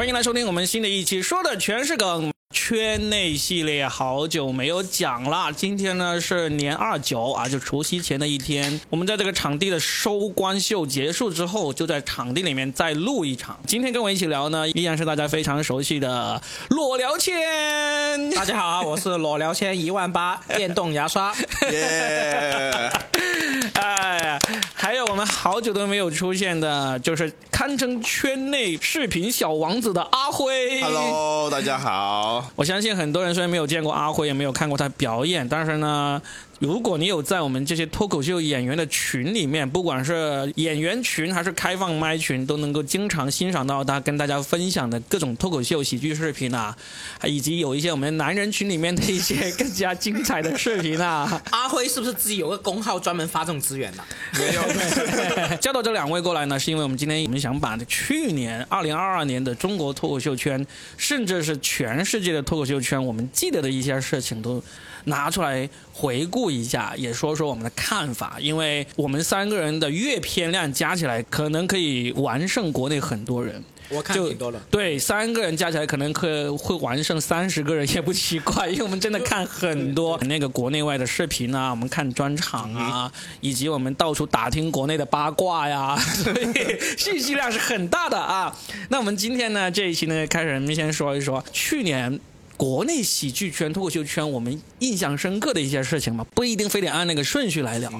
欢迎来收听我们新的一期，说的全是梗。圈内系列好久没有讲了，今天呢是年二九啊，就除夕前的一天。我们在这个场地的收官秀结束之后，就在场地里面再录一场。今天跟我一起聊呢，依然是大家非常熟悉的裸聊千。大家好，我是裸聊千一万八电动牙刷。耶！哎，还有我们好久都没有出现的，就是堪称圈内视频小王子的阿辉。Hello，大家好。我相信很多人虽然没有见过阿辉，也没有看过他表演，但是呢，如果你有在我们这些脱口秀演员的群里面，不管是演员群还是开放麦群，都能够经常欣赏到他跟大家分享的各种脱口秀喜剧视频啊，以及有一些我们男人群里面的一些 更加精彩的视频啊。阿辉是不是自己有个公号专门发这种资源的、没有，叫到这两位过来呢，是因为我们今天我们想把去年二零二二年的中国脱口秀圈，甚至是全世界的脱口秀圈，我们记得的一些事情都拿出来回顾一下，也说说我们的看法。因为我们三个人的阅片量加起来，可能可以完胜国内很多人。我看就挺多了。对，三个人加起来可能可会完胜三十个人 也不奇怪，因为我们真的看很多那个国内外的视频啊，我们看专场啊，以及我们到处打听国内的八卦呀，所以信息量是很大的啊。那我们今天呢这一期呢，开始我们先说一说去年。国内喜剧圈、脱口秀圈，我们印象深刻的一些事情嘛，不一定非得按那个顺序来聊，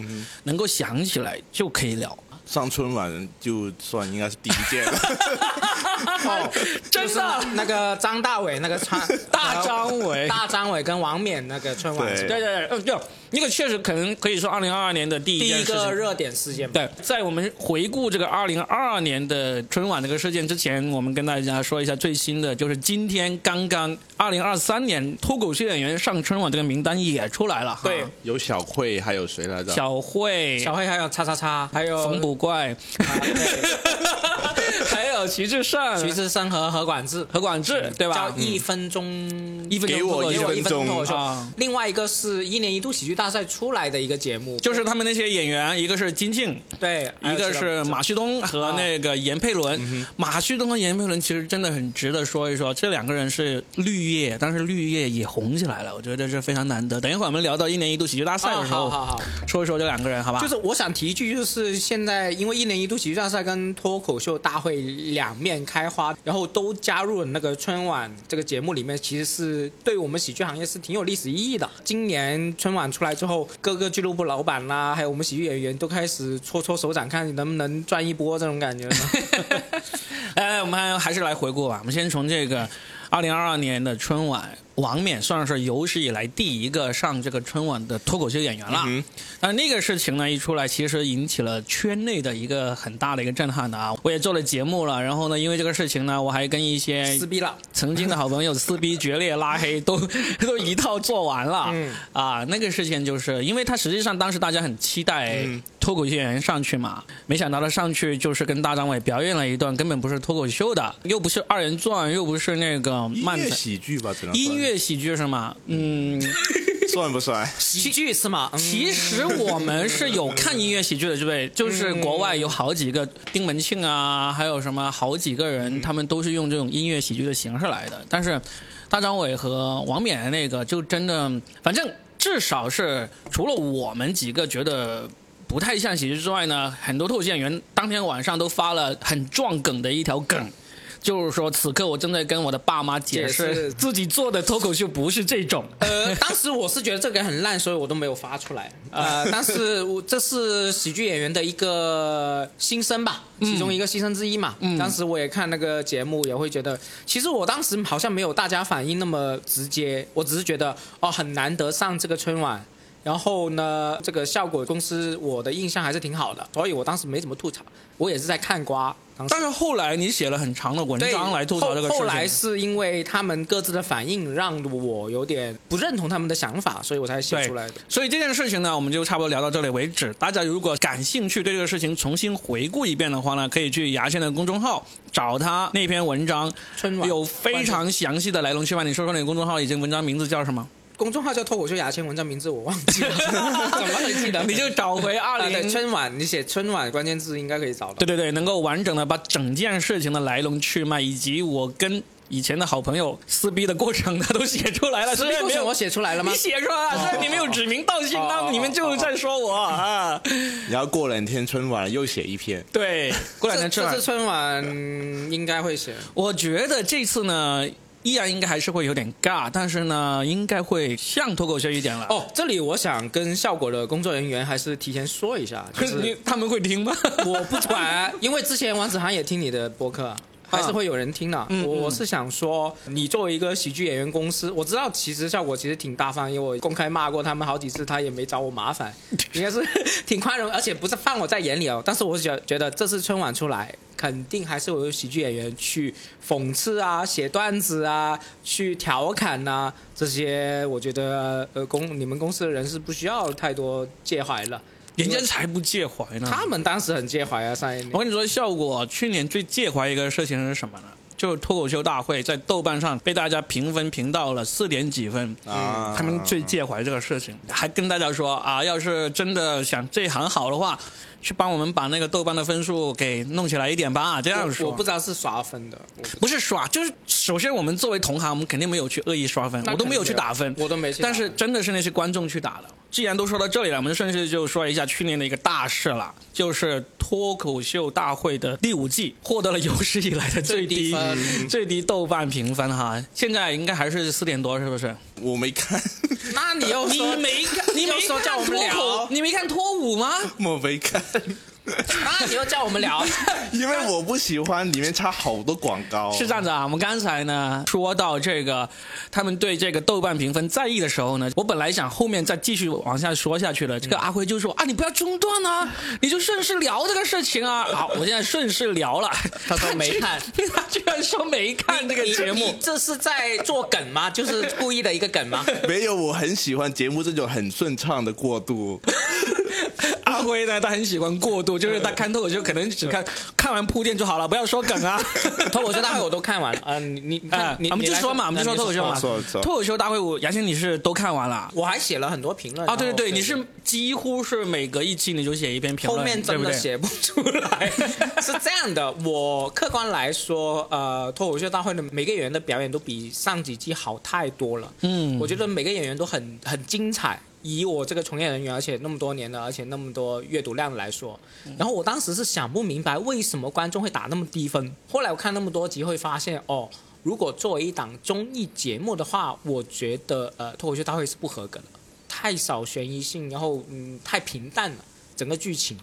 能够想起来就可以聊。上春晚就算应该是第一届了。哦，真的？就是那那个张大伟那个川 大张伟。大张伟跟王冕那个春晚。对。对对对，嗯，就那个确实可能可以说二零二二年的第一第一件事情。个热点事件嘛。对，在我们回顾这个二零二二年的春晚这个事件之前，我们跟大家说一下最新的，就是今天刚刚二零二三年脱口秀演员上春晚这个名单也出来了。对。有小慧，还有谁来着？小慧、小慧还有叉叉叉，还有冯捕怪，还有徐志胜、徐志胜和何管志，何广智，对吧叫？一分钟一分钟给我一分钟。另外一个是一年一度喜剧大赛出来的一个节目，就是他们那些演员，一个是金靖，对，一个是马旭东和那个闫佩伦，马旭东和闫佩伦其实真的很值得说一说，这两个人是绿叶，但是绿叶也红起来了，我觉得是非常难得。等一会儿我们聊到一年一度喜剧大赛啊的时候，好好好。说一说这两个人，好吧？就是我想提一句，就是现在因为一年一度喜剧大赛跟脱口秀大会两面开花，然后都加入了那个春晚这个节目里面，其实是对我们喜剧行业是挺有历史意义的。今年春晚出来之后，各个俱乐部老板啦，还有我们喜剧演员都开始搓搓手掌，看能不能赚一波这种感觉呢。哎，我们还还是来回顾吧。我们先从这个二零二二年的春晚，王冕算是有史以来第一个上这个春晚的脱口秀演员了。嗯但那个事情呢一出来，其实引起了圈内的一个很大的一个震撼的啊！我也做了节目了，然后呢，因为这个事情呢，我还跟一些撕逼了，曾经的好朋友撕逼、决裂、拉黑，都 都一套做完了。嗯啊，那个事情就是因为他实际上当时大家很期待嗯脱口秀演员上去嘛，没想到他上去就是跟大张伟表演了一段根本不是脱口秀的，又不是二人转，又不是那个音乐。喜剧吧，只能音乐喜剧是吗？嗯，算不算？喜剧是吗？嗯其实我们是有看音乐喜剧的，对不对？就是国外有好几个丁文庆啊，还有什么好几个人，他们都是用这种音乐喜剧的形式来的。但是大张伟和王冕的那个，就真的，反正至少是除了我们几个觉得。不太像喜剧之外呢，很多脱口秀演员当天晚上都发了很撞梗的一条梗，就是说此刻我正在跟我的爸妈解解释释自己做的脱口秀不是这种。呃，当时我是觉得这个很烂，所以我都没有发出来。呃，但是我这是喜剧演员的一个心声吧，其中一个心声之一嘛。嗯当时我也看那个节目，也会觉得，其实我当时好像没有大家反应那么直接，我只是觉得哦，很难得上这个春晚。然后呢，这个效果公司我的印象还是挺好的，所以我当时没怎么吐槽，我也是在看瓜。当时但是后来你写了很长的文章来吐槽这个事情。后后来是因为他们各自的反应让我有点不认同他们的想法，所以我才写出来的。所以这件事情呢，我们就差不多聊到这里为止。大家如果感兴趣，对这个事情重新回顾一遍的话呢，可以去牙签的公众号找他那篇文章，春有非常详细的来龙去脉。你说说你的公众号以及文章名字叫什么？公众号叫脱口秀牙签，文章名字我忘记了，怎么会记得？你就找回二零春晚，你写春晚关键字应该可以找到。对对对，能够完整的把整件事情的来龙去脉，以及我跟以前的好朋友撕逼的过程，他都写出来了。虽然没有过程我写出来了吗你？写出来了，虽然你没有指名道姓，那你们就在说我啊。然后过两天春晚又写一篇，对，过两天春晚这这次，春晚嗯应该会写。我觉得这次呢，依然应该还是会有点尬，但是呢，应该会像脱口秀一点了。哦，这里我想跟效果的工作人员还是提前说一下，就是 他们会听吗？我不管啊，因为之前王子涵也听你的播客啊。还是会有人听的。嗯我我是想说，你作为一个喜剧演员公司，我知道其实效果其实挺大方，因为我公开骂过他们好几次，他也没找我麻烦，应该是 挺宽容，而且不是放我在眼里哦。但是我觉觉得这次春晚出来，肯定还是会有喜剧演员去讽刺啊、写段子啊、去调侃呐、这些我觉得呃公你们公司的人是不需要太多介怀了。人家才不介怀呢。他们当时很介怀啊，上一年我跟你说，效果去年最介怀一个事情是什么呢？就是脱口秀大会在豆瓣上被大家评分评到了四点几分啊他们最介怀这个事情，还跟大家说啊，要是真的想这行好的话，去帮我们把那个豆瓣的分数给弄起来一点吧。这样说，我我不知道是刷分的，我不是刷，就是首先我们作为同行，我们肯定没有去恶意刷分，我都没有去打分，我都没但是真的是那些观众去打的。既然都说到这里了，我们顺势就说一下去年的一个大事了，就是脱口秀大会的第五季获得了有史以来的最低最低分最低豆瓣评分哈，现在应该还是四点多，是不是？我没看，那你又你说没看，你没说叫我们聊脱口，你没看脱五吗？我没看，那 你又叫我们聊，因为我不喜欢里面插好多广告。是这样子啊，我们刚才呢说到这个，他们对这个豆瓣评分在意的时候呢，我本来想后面再继续往下说下去了，这个阿辉就说啊，你不要中断啊，你就顺势聊这个事情啊。好，我现在顺势聊了。他说没看，他居然说没看这个节目，这是在做梗吗？就是故意的一个梗吗？没有，我很喜欢节目这种很顺畅的过渡。阿辉呢，他很喜欢过度，就是他看脱口秀可能只看 看完铺垫就好了，不要说梗啊。脱口秀大会我都看完了，啊，你你你啊看，你我们就说嘛，我们就说脱口秀嘛脱口秀大会，我杨先你是都看完了。我还写了很多评论啊，对对对，你是几乎是每隔一期你就写一篇评论，后面真？的写不出来。是这样的，我客观来说，呃，脱口秀大会的每个演员的表演都比上几季好太多了。嗯我觉得每个演员都很很精彩。以我这个从业人员，而且那么多年了，而且那么多阅读量来说，然后我当时是想不明白为什么观众会打那么低分。后来我看那么多集，会发现哦，如果作为一档综艺节目的话，我觉得呃，脱口秀大会是不合格的，太少悬疑性，然后嗯，太平淡了，整个剧情。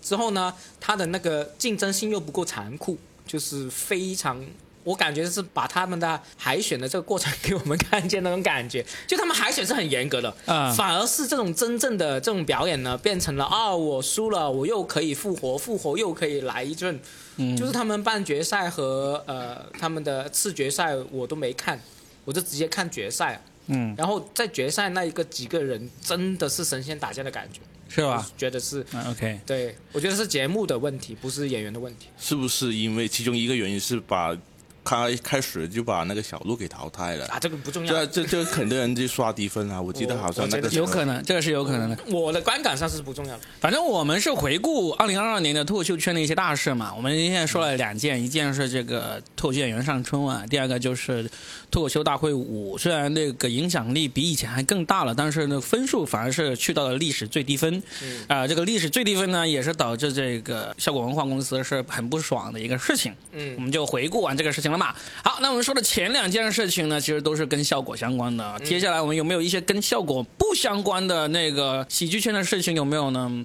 之后呢，它的那个竞争性又不够残酷，就是非常，我感觉是把他们的海选的这个过程给我们看见那种感觉，就他们海选是很严格的，嗯反而是这种真正的这种表演呢，变成了啊，我输了，我又可以复活，复活又可以来一阵，嗯就是他们半决赛和呃他们的次决赛我都没看，我就直接看决赛，嗯，然后在决赛那一个几个人真的是神仙打架的感觉，是吧？觉得是。嗯，OK，对，我觉得是节目的问题，不是演员的问题。是不是因为其中一个原因是把开开始就把那个小鹿给淘汰了？啊，这个不重这要。这这这很多人就刷低分啊！我记得好像那个有可能，这个是有可能的。我的观感上是不重要的。反正我们是回顾二零二二年的脱口秀圈的一些大事嘛。我们现在说了两件，一件是这个脱口秀演员上春晚，第二个就是脱口秀大会五。虽然那个影响力比以前还更大了，但是呢分数反而是去到了历史最低分。啊、这个历史最低分呢，也是导致这个效果文化公司是很不爽的一个事情。嗯我们就回顾完这个事情了嘛。好，那我们说的前两件事情呢，其实都是跟效果相关的。接下来我们有没有一些跟效果不相关的那个喜剧圈的事情有没有呢？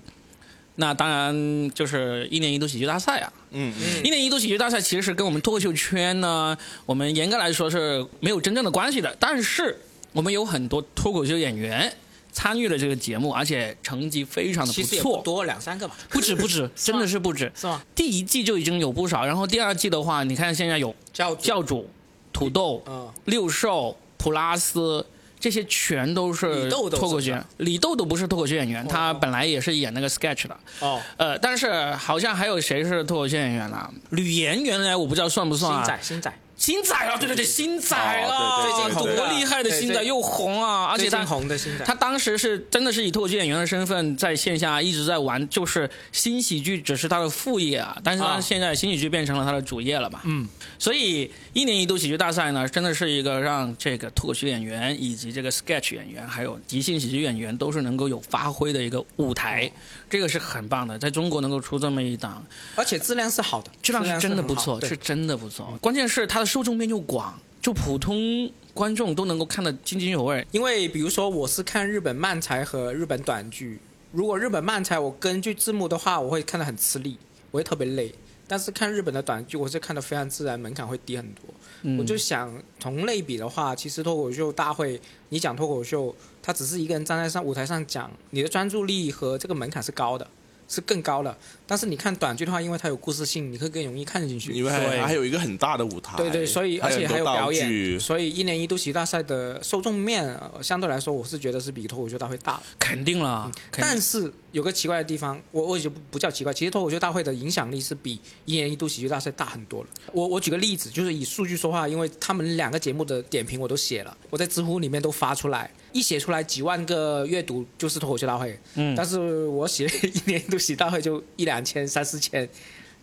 那当然就是一年一度喜剧大赛啊。嗯嗯，一年一度喜剧大赛其实是跟我们脱口秀圈呢，我们严格来说是没有真正的关系的。但是我们有很多脱口秀演员参与了这个节目，而且成绩非常的不错，不多，两三个吧，不止不止，真的是不止。是吗？第一季就已经有不少，然后第二季的话，你看现在有教教主、土豆、嗯，六兽、普拉斯，这些全都是脱口秀吧。李豆豆不是脱口秀演员，哦他本来也是演那个 sketch 的。哦，呃，但是好像还有谁是脱口秀演员啊？吕岩原来我不知道算不算啊？星仔，星仔，星仔啊，对对对，星仔啊，哦对对对对多厉害的星仔又红啊，而且他红的星仔。他当时是真的是以脱口秀演员的身份在线下一直在玩，就是新喜剧只是他的副业啊，但是他啊现在新喜剧变成了他的主业了嘛。嗯，所以一年一度喜剧大赛呢，真的是一个让这个脱口秀演员以及这个 sketch 演员还有即兴喜剧演员都是能够有发挥的一个舞台，这个是很棒的，在中国能够出这么一档，而且质量是好的，质量是真的不错，是是真的不错。关键是它的受众面又广，就普通观众都能够看得津津有味。因为比如说我是看日本漫才和日本短剧，如果日本漫才我根据字幕的话，我会看得很吃力，我会特别累。但是看日本的短剧，我是看的非常自然，门槛会低很多。嗯我就想同类比的话，其实脱口秀大会，你讲脱口秀，他只是一个人站在上舞台上讲，你的专注力和这个门槛是高的，是更高的。但是你看短剧的话，因为它有故事性，你会更容易看进去。因为还还有一个很大的舞台，对对，所以而且还有表演，所以一年一度喜剧大赛的受众面、呃相对来说，我是觉得是比脱口秀大会大的。肯定了，但是有个奇怪的地方，我我就不不叫奇怪，其实脱口秀大会的影响力是比一年一度喜剧大赛大很多了。我我举个例子，就是以数据说话，因为他们两个节目的点评我都写了，我在知乎里面都发出来，一写出来几万个阅读就是脱口秀大会，嗯但是我写一年一度喜剧大会就一两千、三四千。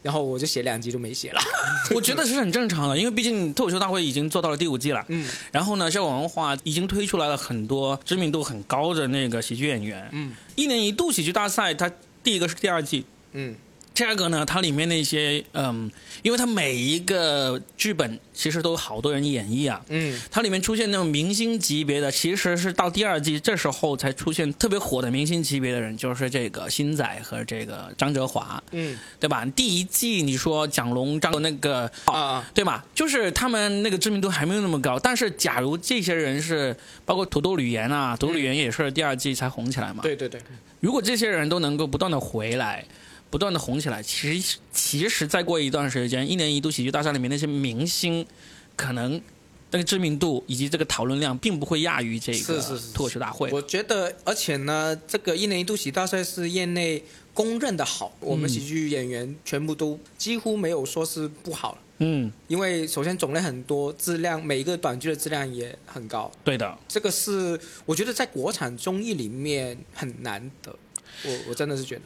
然后我就写两集就没写了，我觉得是很正常的，因为毕竟脱口秀大会已经做到了第五季了。嗯，然后呢，效果文化已经推出来了很多知名度很高的那个喜剧演员。嗯，一年一度喜剧大赛，它第一个是第二季，嗯第二个呢，它里面那些嗯，因为它每一个剧本其实都有好多人演绎啊。嗯它里面出现那种明星级别的，其实是到第二季这时候才出现特别火的明星级别的人，就是这个星仔和这个张哲华，嗯对吧？第一季你说蒋龙、张那个啊啊对吧？就是他们那个知名度还没有那么高，但是假如这些人是包括土豆吕岩啊，土豆吕岩也是第二季才红起来嘛。，对对对，如果这些人都能够不断的回来，不断的红起来，其实其实再过一段时间，一年一度喜剧大赛里面那些明星，可能那个知名度以及这个讨论量，并不会亚于这个脱口秀大会。我觉得，而且呢，这个一年一度喜剧大赛是业内公认的好，我们喜剧演员全部都几乎没有说是不好了。嗯，因为首先种类很多，质量每一个短剧的质量也很高，对的。这个是我觉得在国产综艺里面很难得。我我真的是觉得，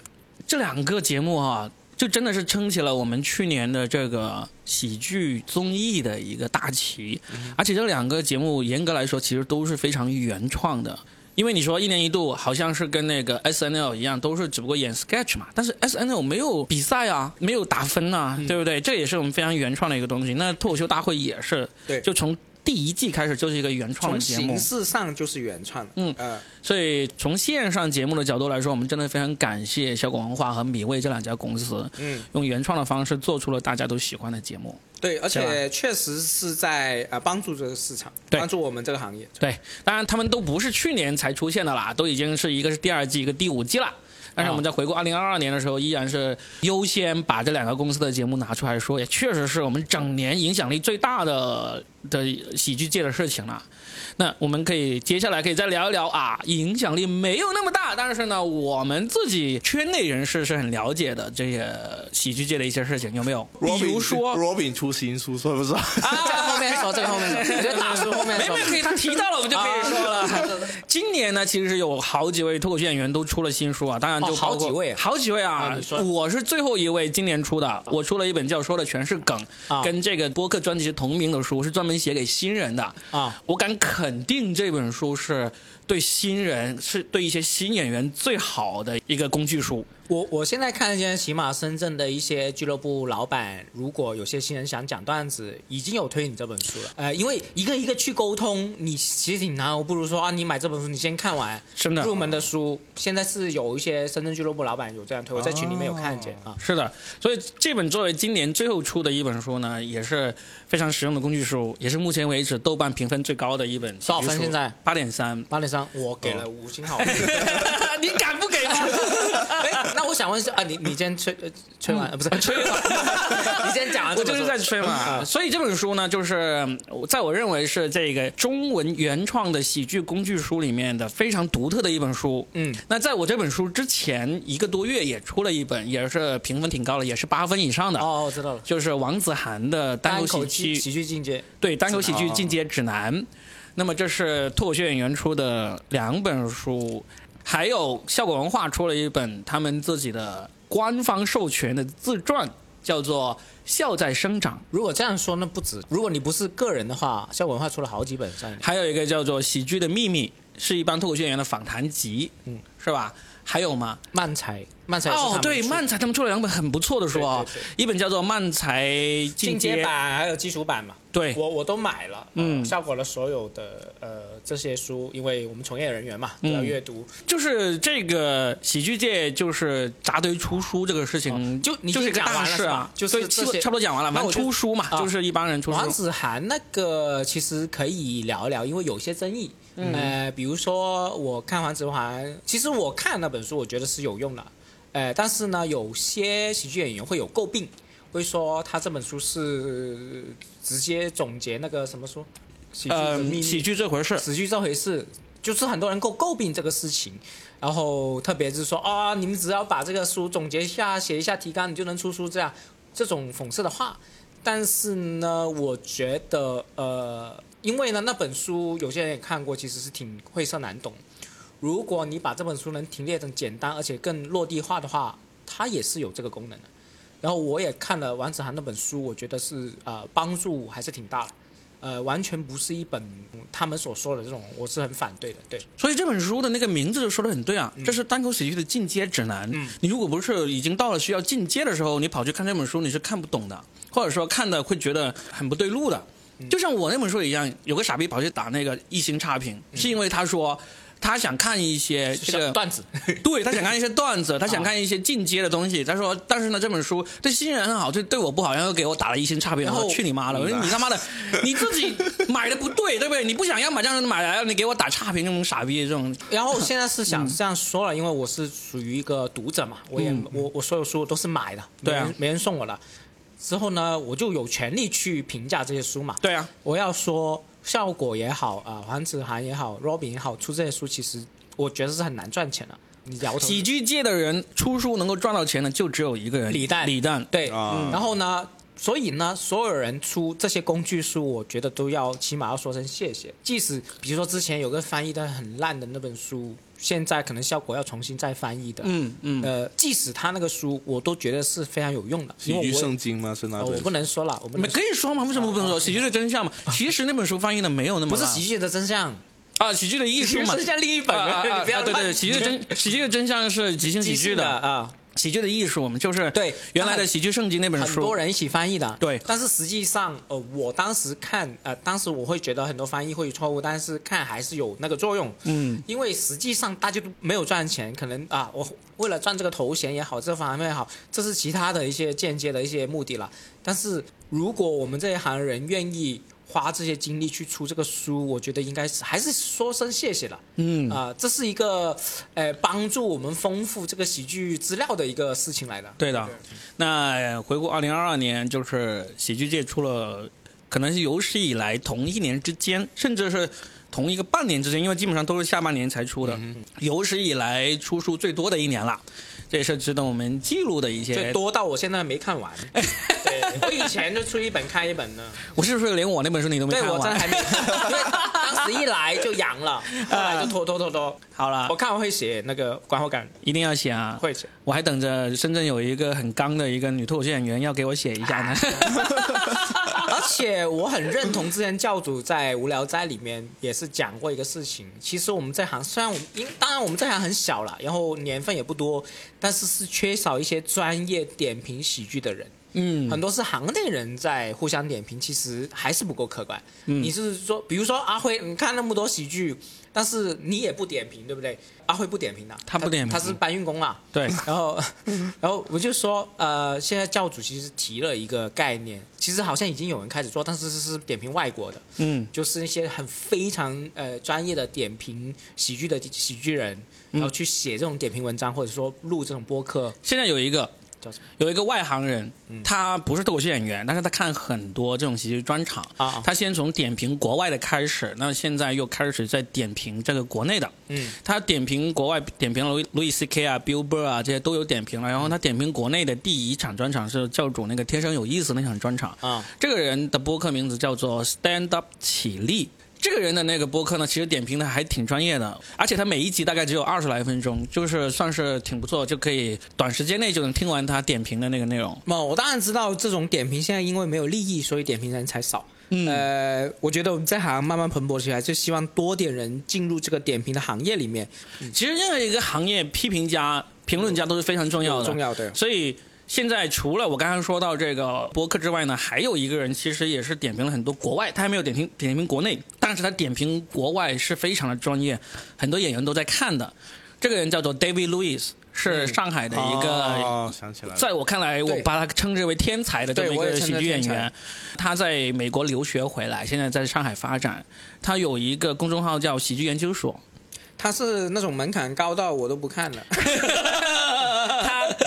这两个节目啊，就真的是撑起了我们去年的这个喜剧综艺的一个大旗。而且这两个节目严格来说，其实都是非常原创的。因为你说一年一度好像是跟那个 S N L 一样，都是只不过演 sketch 嘛，但是 S N L 没有比赛啊，没有打分啊，对不对？这也是我们非常原创的一个东西。那脱口秀大会也是，对就从第一季开始就是一个原创节目形。式上就是原创的。嗯呃，所以从线上节目的角度来说，我们真的非常感谢小果文化和米味这两家公司，嗯，用原创的方式做出了大家都喜欢的节目。对，而且确实是在呃帮助这个市场，对帮助我们这个行业。对，当然他们都不是去年才出现的啦，都已经是一个是第二季，一个第五季了。但是我们在回顾二零二二年的时候，依然是优先把这两个公司的节目拿出来说，也确实是我们整年影响力最大的的喜剧界的事情了。那我们可以接下来可以再聊一聊啊，影响力没有那么大，但是呢，我们自己圈内人士是很了解的这些喜剧界的一些事情，有没有？比如说 Robin 出新书，算不算？啊，这个后面说，这个后面说，我觉得大叔后面说没没。可以，他提到了，我们就可以说了。今年呢，其实有好几位脱口秀演员都出了新书啊，当然就哦好几位啊好几位啊我是最后一位今年出的，我出了一本叫《说的全是梗》，啊跟这个播客专辑同名的书，是专门写给新人的。啊，我敢肯肯定这本书是对新人，是对一些新演员最好的一个工具书。我我现在看见，起码深圳的一些俱乐部老板，如果有些新人想讲段子，已经有推你这本书了。呃，因为一个一个去沟通，你其实挺难，我不如说啊，你买这本书，你先看完真的入门的书。现在是有一些深圳俱乐部老板有这样推，我在群里面有看见啊。是的，所以这本作为今年最后出的一本书呢，也是非常实用的工具书，也是目前为止豆瓣评分最高的一本。多少分现在？八点三。八点三，我给了五星好评。你敢不给吗？哎，那我想问一下啊，你你今天吹呃吹完、啊不是 吹完，你先讲完这本书，我就是在吹嘛。所以这本书呢，就是在我认为是这个中文原创的喜剧工具书里面的非常独特的一本书。嗯，那在我这本书之前一个多月也出了一本，也是评分挺高的，也是八分以上的。哦，我知道了。就是王子涵的单口喜剧喜剧进阶，对单口喜剧进阶指南。那么这是脱口秀演员出的两本书，还有效果文化出了一本他们自己的官方授权的自传，叫做《笑在生长》。如果这样说，那不止。如果你不是个人的话，效果文化出了好几本上。还有一个叫做《喜剧的秘密》，是一帮脱口秀演员的访谈集，嗯，是吧？还有吗？漫才，漫才哦，对，漫才他们出了两本很不错的书啊，一本叫做《漫才进阶版》，还有基础版嘛。对，我我都买了。嗯，效果了所有的呃这些书，因为我们从业人员嘛都要阅读。就是这个喜剧界就是扎堆出书这个事情，就就是一个大事啊。就是差不多讲完了，反正出书嘛，就是一帮人出书。王子涵那个其实可以聊一聊，因为有些争议。呃，比如说我看黄子涵，其实我看那本书，我觉得是有用的。呃，但是呢，有些喜剧演员会有诟病，会说他这本书是直接总结那个什么书？呃，喜剧这回事，喜剧这回事，就是很多人诟诟病这个事情。然后特别是说啊，你们只要把这个书总结一下，写一下提纲，你就能出书，这样这种讽刺的话。但是呢，我觉得呃。因为呢，那本书有些人也看过，其实是挺晦涩难懂。如果你把这本书能提炼成简单而且更落地化的话，它也是有这个功能的。然后我也看了王子涵那本书，我觉得是呃帮助还是挺大的。呃，完全不是一本他们所说的这种，我是很反对的。对，所以这本书的那个名字就说的很对啊，这是单口喜剧的进阶指南。嗯，你如果不是已经到了需要进阶的时候，你跑去看这本书，你是看不懂的，或者说看的会觉得很不对路的。就像我那本书一样，有个傻逼跑去打那个一星差评，是因为他说他想看一些这个段子，对他想看一些段子，他想看一些进阶的东西。他说，但是呢，这本书对新人很好，对对我不好，然后给我打了一星差评。然后去你妈的！我说你他妈的，你自己买的不对，对不对？你不想要买这样的买来，你给我打差评，这种傻逼这种。然后现在是想这样说了，因为我是属于一个读者嘛，我也我我所有书都是买的，对啊，没人送我的。之后呢，我就有权利去评价这些书嘛。对啊，我要说效果也好啊，黄子涵也好，Robin 也好，出这些书其实我觉得是很难赚钱的。你摇头。喜剧界的人出书能够赚到钱的就只有一个人，李诞。李诞对，然后呢，所以呢，所有人出这些工具书，我觉得都要起码要说声谢谢。即使比如说之前有个翻译的很烂的那本书。现在可能效果要重新再翻译的，嗯嗯，呃，即使他那个书，我都觉得是非常有用的。喜剧圣经吗？是那本？我不能说了，我们可以说吗？为什么不能说？喜剧的真相嘛。其实那本书翻译的没有那么不是喜剧的真相啊，喜剧的艺术嘛。是像另一本啊，不要对对，喜剧的真 喜剧的真相是即兴喜剧的啊。喜剧的艺术，我们就是对原来的喜剧圣经那本书，很多人一起翻译的。对，但是实际上，呃，我当时看，呃，当时我会觉得很多翻译会有错误，但是看还是有那个作用。嗯，因为实际上大家都没有赚钱，可能啊，我为了赚这个头衔也好，这方面也好，这是其他的一些间接的一些目的了。但是如果我们这一行人愿意。花这些精力去出这个书，我觉得应该是还是说声谢谢了。嗯啊，这是一个呃帮助我们丰富这个喜剧资料的一个事情来的。对的。那回顾二零二二年，就是喜剧界出了可能是有史以来同一年之间，甚至是同一个半年之间，因为基本上都是下半年才出的，有史以来出书最多的一年了。这也是值得我们记录的一些。最多到我现在没看完。对，我以前就出一本看一本呢。我是不是连我那本书你都没看完？对，我真的还没。因为当时一来就阳了，后来就拖拖拖拖。好了，我看完会写那个观后感，一定要写啊。会写。我还等着深圳有一个很刚的一个女脱口秀演员要给我写一下呢。而且我很认同之前教主在《无聊斋》里面也是讲过一个事情。其实我们这行虽然我们，因当然我们这行很小了，然后年份也不多，但是是缺少一些专业点评喜剧的人。嗯，很多是行内人在互相点评，其实还是不够客观。嗯，你是说，比如说阿辉，你看那么多喜剧，但是你也不点评，对不对？阿辉不点评的，他不点评，他是搬运工啊。对，然后，然后我就说，呃，现在教主其实提了一个概念，其实好像已经有人开始做，但是是是点评外国的，嗯，就是那些很非常呃专业的点评喜剧的喜剧人，然后去写这种点评文章，或者说录这种播客。现在有一个。叫什么？有一个外行人，他不是脱口秀演员，但是他看很多这种喜剧专场啊他先从点评国外的开始，那现在又开始在点评这个国内的。嗯，他点评国外，点评了路易 C K 啊、Bill Burr 啊这些都有点评了。然后他点评国内的第一场专场是教主那个《天生有意思》那场专场。啊这个人的播客名字叫做 Stand Up 起立。这个人的那个播客呢，其实点评的还挺专业的，而且他每一集大概只有二十来分钟，就是算是挺不错，就可以短时间内就能听完他点评的那个内容。那我当然知道这种点评现在因为没有利益，所以点评人才少。嗯呃，我觉得我们这行慢慢蓬勃起来，就希望多点人进入这个点评的行业里面，其实任何一个行业批评家、评论家都是非常重要的，重要的。所以现在除了我刚刚说到这个博客之外呢，还有一个人其实也是点评了很多国外，他还没有点评点评国内，但是他点评国外是非常的专业，很多演员都在看的。这个人叫做 David Lewis，是上海的一个。哦，想起来，在我看来，我把他称之为天才的这么一个喜剧演员。他在美国留学回来，现在在上海发展。他有一个公众号叫喜剧研究所，他是那种门槛高到我都不看了。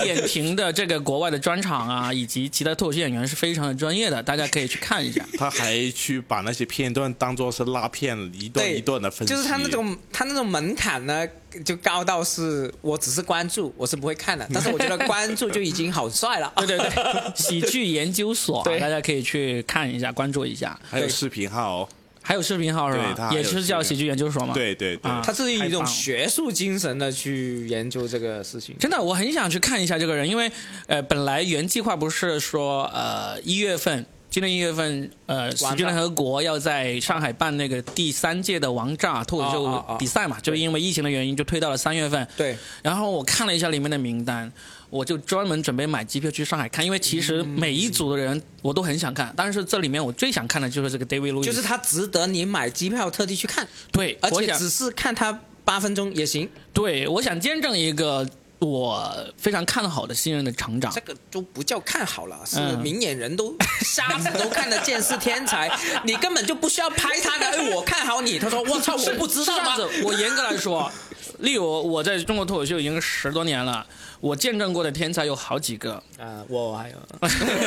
他点 评的这个国外的专场啊，以及其他脱口秀演员是非常的专业的，大家可以去看一下。他还去把那些片段当做是拉片，一段一段的分析。就是他那种他那种门槛呢，就高到是我只是关注，我是不会看的。但是我觉得关注 就已经好帅了。对对对，喜剧研究所啊，大家可以去看一下，关注一下。还有视频号哦，还有视频号是吧？对他也是叫喜剧研究所嘛？。对对对，啊他是以一种学术精神的去研究这个事情。真的，我很想去看一下这个人，因为呃，本来原计划不是说呃一月份，今年一月份呃，喜剧联合国要在上海办那个第三届的王炸脱口秀哦比赛嘛，就因为疫情的原因就推到了三月份。对，然后我看了一下里面的名单，我就专门准备买机票去上海看，因为其实每一组的人我都很想看，但是这里面我最想看的就是这个 David Lewis，就是他值得你买机票特地去看，对，而且只是看他八分钟也行。对，我想见证一个我非常看好的新人的成长这。个都不叫看好了，是嗯明眼人都瞎子都看得见是天才，你根本就不需要拍他的。哎，我看好你，他说我操，我不知道吗？我严格来说，例如我在中国脱口秀已经十多年了，我见证过的天才有好几个，啊，我还有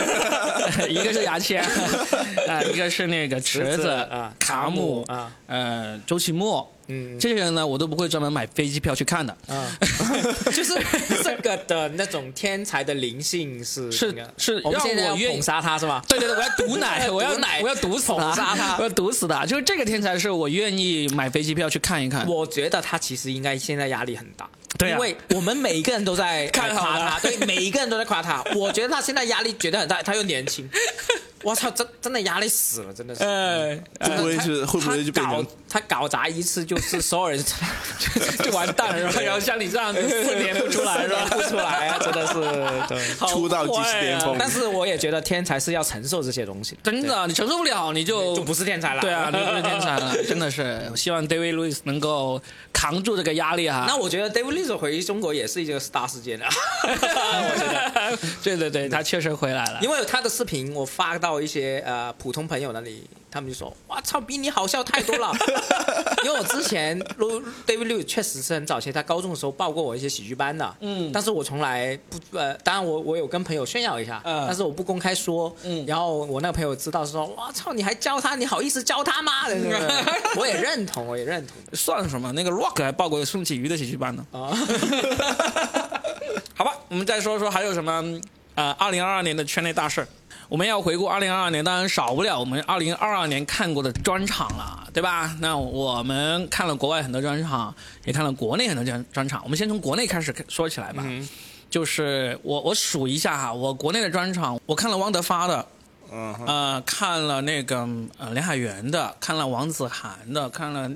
一个是牙签，啊，一个是那个池子啊卡姆啊，呃，周奇墨，嗯这些人呢，我都不会专门买飞机票去看的。啊，就是这个的那种天才的灵性是是那个是我们现在要让我愿意捧杀他是吧？对对对，我要毒奶，我要毒奶我要毒死他，杀他我要毒死他。就是这个天才是我愿意买飞机票去看一看。我觉得他其实应该现在压力很大。对啊因为我们每一个人都在看好他夸他，对，每一个人都在夸他。我觉得他现在压力绝对很大，他又年轻，我操，真真的压力死了，真的是。呃，会不会是会不会就搞成他搞砸一次，就是所有人 就完蛋了？然后像你这样子四年不出来，是吧？不出来啊，真的是出道即巅峰但是我也觉得天才是要承受这些东西，真的，你承受不了，你就就不是天才了。对啊，你不是天才了，真的是。我希望 David Lewis 能够扛住这个压力哈。那我觉得 David Lewis 回中国也是一个大事件啊，我觉得。对对对，他确实回来了。因为他的视频，我发到一些呃普通朋友那里，他们就说：“哇操，比你好笑太多了。”因为我之前 Lu- David Liu 确实是很早期，他高中的时候报过我一些喜剧班的，嗯但是我从来不呃，当然我我有跟朋友炫耀一下，嗯但是我不公开说，嗯然后我那个朋友知道是说：“哇操，你还教他，你好意思教他吗？”对对对 我也认同，我也认同算什么？那个 Rock 还报过宋启瑜的喜剧班呢。啊。好吧，我们再说说还有什么呃，二零二二年的圈内大事。我们要回顾二零二二年，当然少不了我们二零二二年看过的专场了，对吧？那我们看了国外很多专场，也看了国内很多专专场。我们先从国内开始说起来吧。就是我我数一下哈，我国内的专场，我看了汪德发的，呃，看了那个呃梁海源的，看了王子涵的，看了